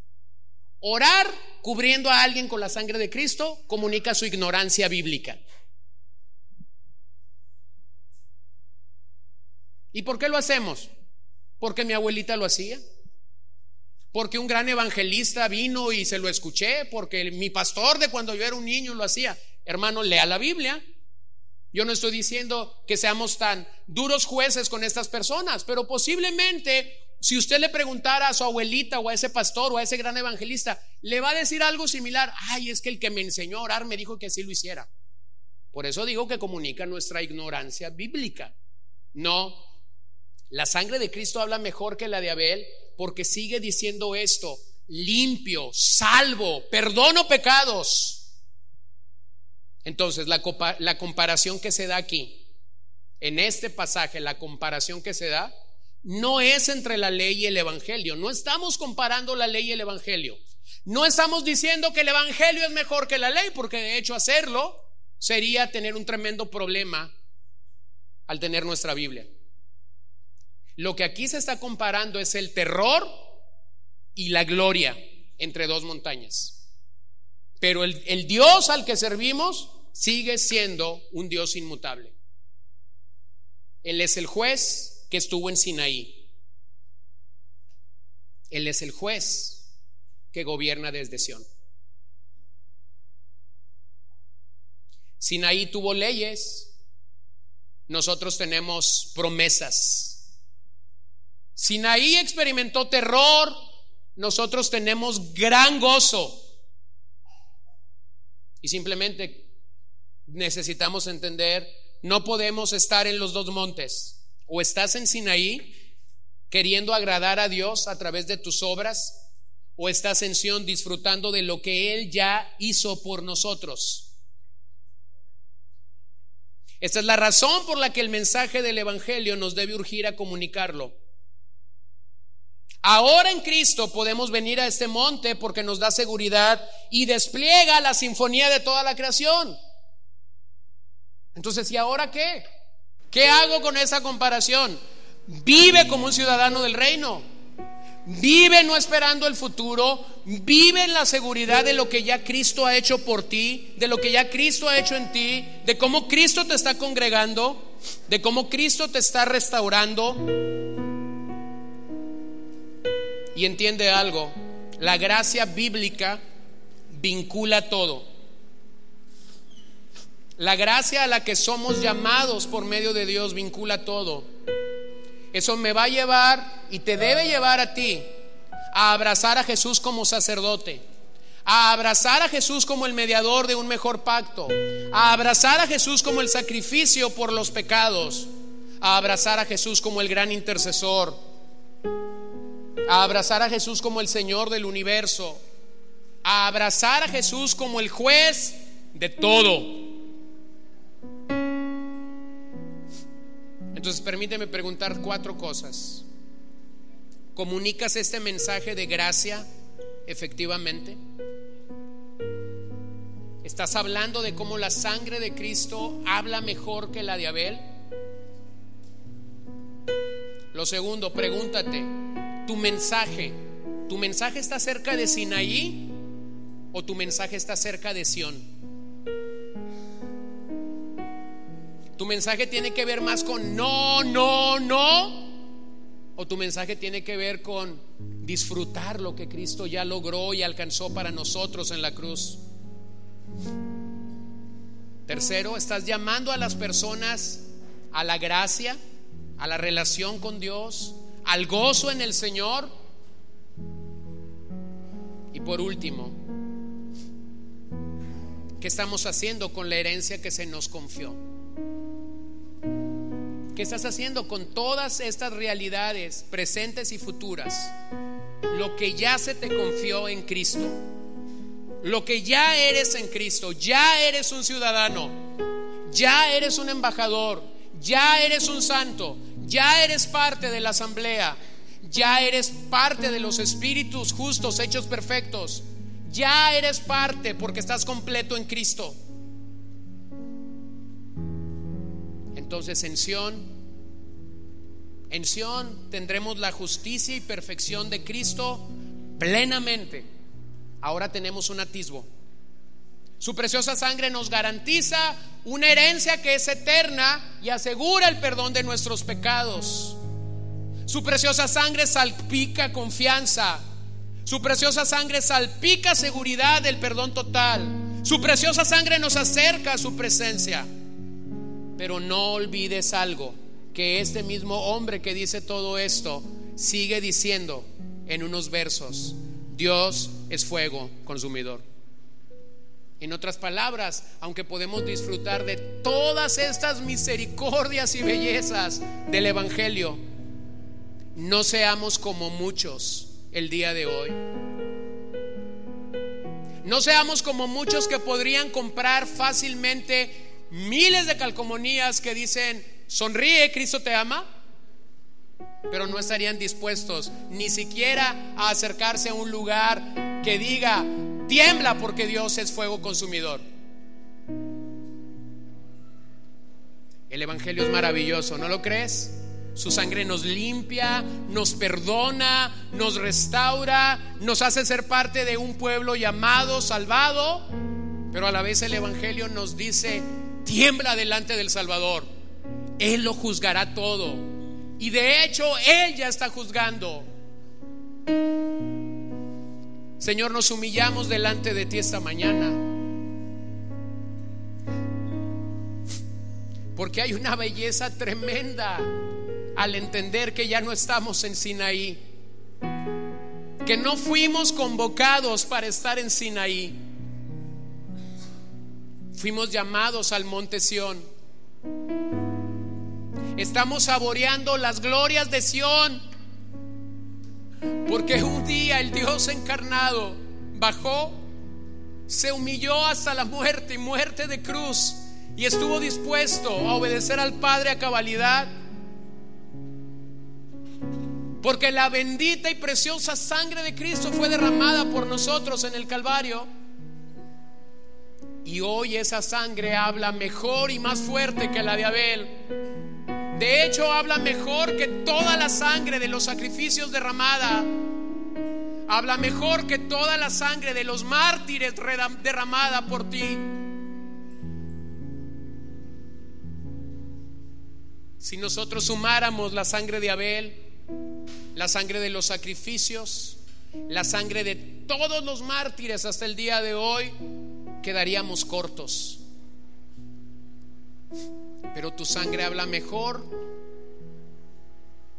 Orar cubriendo a alguien con la sangre de Cristo comunica su ignorancia bíblica. ¿Y por qué lo hacemos? Porque mi abuelita lo hacía porque un gran evangelista vino y se lo escuché, porque mi pastor de cuando yo era un niño lo hacía. Hermano, lea la Biblia. Yo no estoy diciendo que seamos tan duros jueces con estas personas, pero posiblemente si usted le preguntara a su abuelita o a ese pastor o a ese gran evangelista, le va a decir algo similar. Ay, es que el que me enseñó a orar me dijo que así lo hiciera. Por eso digo que comunica nuestra ignorancia bíblica. No, la sangre de Cristo habla mejor que la de Abel porque sigue diciendo esto, limpio, salvo, perdono pecados. Entonces, la, comparación que se da aquí, en este pasaje, la comparación que se da, no es entre la ley y el Evangelio. No estamos comparando la ley y el Evangelio. No estamos diciendo que el Evangelio es mejor que la ley, porque de hecho hacerlo sería tener un tremendo problema al tener nuestra Biblia. Lo que aquí se está comparando es el terror y la gloria entre dos montañas. Pero el, Dios al que servimos sigue siendo un Dios inmutable. Él es el juez que estuvo en Sinaí. Él es el juez que gobierna desde Sión. Sinaí tuvo leyes, nosotros tenemos promesas. Sinaí experimentó terror, nosotros tenemos gran gozo. Y simplemente necesitamos entender, no podemos estar en los dos montes. O estás en Sinaí queriendo agradar a Dios a través de tus obras, o estás en Sión disfrutando de lo que Él ya hizo por nosotros. Esta es la razón por la que el mensaje del Evangelio nos debe urgir a comunicarlo. Ahora en Cristo podemos venir a este monte porque nos da seguridad y despliega la sinfonía de toda la creación. Entonces, ¿y ahora qué? ¿Qué hago con esa comparación? Vive como un ciudadano del reino. Vive no esperando el futuro. Vive en la seguridad de lo que ya Cristo ha hecho por ti, de lo que ya Cristo ha hecho en ti, de cómo Cristo te está congregando, de cómo Cristo te está restaurando y entiende algo, la gracia bíblica vincula todo. La gracia a la que somos llamados por medio de Dios vincula todo. Eso me va a llevar y te debe llevar a ti a abrazar a Jesús como sacerdote, a abrazar a Jesús como el mediador de un mejor pacto, a abrazar a Jesús como el sacrificio por los pecados, a abrazar a Jesús como el gran intercesor a abrazar a Jesús como el Señor del universo, a abrazar a Jesús como el juez de todo. Entonces permíteme preguntar cuatro cosas. ¿Comunicas este mensaje de gracia efectivamente? ¿Estás hablando de cómo la sangre de Cristo habla mejor que la de Abel? Lo segundo, pregúntate, tu mensaje, ¿tu mensaje está cerca de Sinaí o tu mensaje está cerca de Sión? ¿Tu mensaje tiene que ver más con no, no, no? ¿O tu mensaje tiene que ver con disfrutar lo que Cristo ya logró y alcanzó para nosotros en la cruz? Tercero, estás llamando a las personas a la gracia, a la relación con Dios, al gozo en el Señor. Y por último, ¿qué estamos haciendo con la herencia que se nos confió? ¿Qué estás haciendo con todas estas realidades presentes y futuras? Lo que ya se te confió en Cristo. Lo que ya eres en Cristo. Ya eres un ciudadano. Ya eres un embajador. Ya eres un santo ya eres parte de la asamblea, ya eres parte de los espíritus justos hechos perfectos, ya eres parte porque estás completo en Cristo. Entonces en Sión, en Sión tendremos la justicia y perfección de Cristo plenamente. Ahora tenemos un atisbo. Su preciosa sangre nos garantiza una herencia que es eterna y asegura el perdón de nuestros pecados. Su preciosa sangre salpica confianza. Su preciosa sangre salpica seguridad del perdón total. Su preciosa sangre nos acerca a su presencia. Pero no olvides algo, que este mismo hombre que dice todo esto sigue diciendo en unos versos, Dios es fuego consumidor. En otras palabras, aunque podemos disfrutar de todas estas misericordias y bellezas del Evangelio, no seamos como muchos el día de hoy. No seamos como muchos que podrían comprar fácilmente miles de calcomanías que dicen, sonríe, Cristo te ama, pero no estarían dispuestos ni siquiera a acercarse a un lugar que diga, tiembla porque Dios es fuego consumidor. El Evangelio es maravilloso, ¿no lo crees? Su sangre nos limpia, nos perdona, nos restaura, nos hace ser parte de un pueblo llamado, salvado, pero a la vez el Evangelio nos dice, tiembla delante del Salvador, Él lo juzgará todo. Y de hecho, Él ya está juzgando. Señor, nos humillamos delante de ti esta mañana. Porque hay una belleza tremenda al entender que ya no estamos en Sinaí. Que no fuimos convocados para estar en Sinaí. Fuimos llamados al monte Sión. Estamos saboreando las glorias de Sión porque un día el Dios encarnado bajó, se humilló hasta la muerte y muerte de cruz y estuvo dispuesto a obedecer al Padre a cabalidad. Porque la bendita y preciosa sangre de Cristo fue derramada por nosotros en el Calvario. Y hoy esa sangre habla mejor y más fuerte que la de Abel. De hecho, habla mejor que toda la sangre de los sacrificios derramada. Habla mejor que toda la sangre de los mártires derramada por ti. Si nosotros sumáramos la sangre de Abel, la sangre de los sacrificios, la sangre de todos los mártires hasta el día de hoy, quedaríamos cortos pero tu sangre habla mejor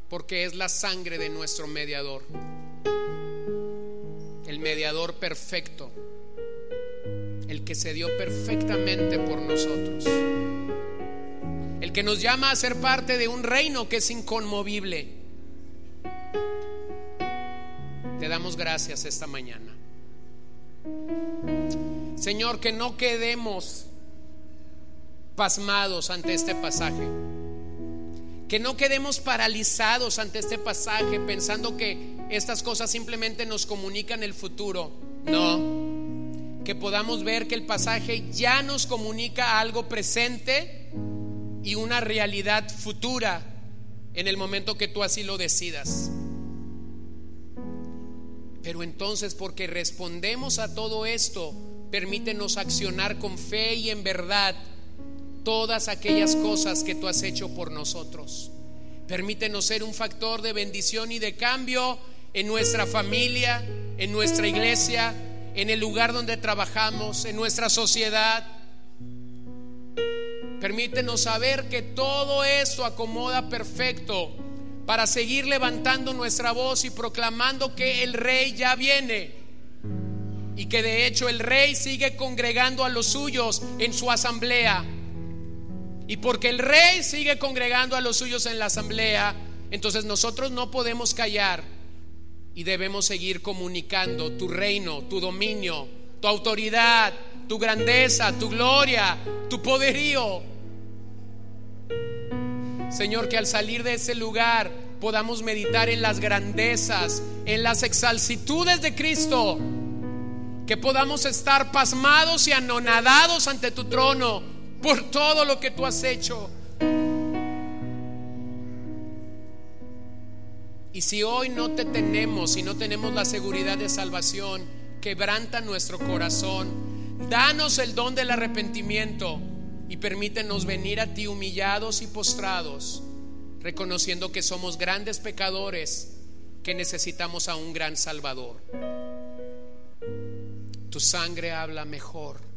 porque es la sangre de nuestro mediador, el mediador perfecto, el que se dio perfectamente por nosotros, el que nos llama a ser parte de un reino que es inconmovible. Te damos gracias esta mañana. Señor, que no quedemos pasmados ante este pasaje. Que no quedemos paralizados ante este pasaje pensando que estas cosas simplemente nos comunican el futuro. No. Que podamos ver que el pasaje ya nos comunica algo presente y una realidad futura en el momento que tú así lo decidas. Pero entonces, porque respondemos a todo esto, permítenos accionar con fe y en verdad todas aquellas cosas que tú has hecho por nosotros. Permítenos ser un factor de bendición y de cambio en nuestra familia, en nuestra iglesia, en el lugar donde trabajamos, en nuestra sociedad. Permítenos saber que todo esto acomoda perfecto para seguir levantando nuestra voz y proclamando que el rey ya viene y que de hecho el rey sigue congregando a los suyos en su asamblea y porque el rey sigue congregando a los suyos en la asamblea, entonces nosotros no podemos callar y debemos seguir comunicando tu reino, tu dominio, tu autoridad, tu grandeza, tu gloria, tu poderío. Señor, que al salir de ese lugar podamos meditar en las grandezas, en las exalcitudes de Cristo, que podamos estar pasmados y anonadados ante tu trono por todo lo que tú has hecho. Y si hoy no te tenemos y no tenemos la seguridad de salvación, quebranta nuestro corazón, danos el don del arrepentimiento y permítenos venir a ti humillados y postrados, reconociendo que somos grandes pecadores que necesitamos a un gran Salvador. Tu sangre habla mejor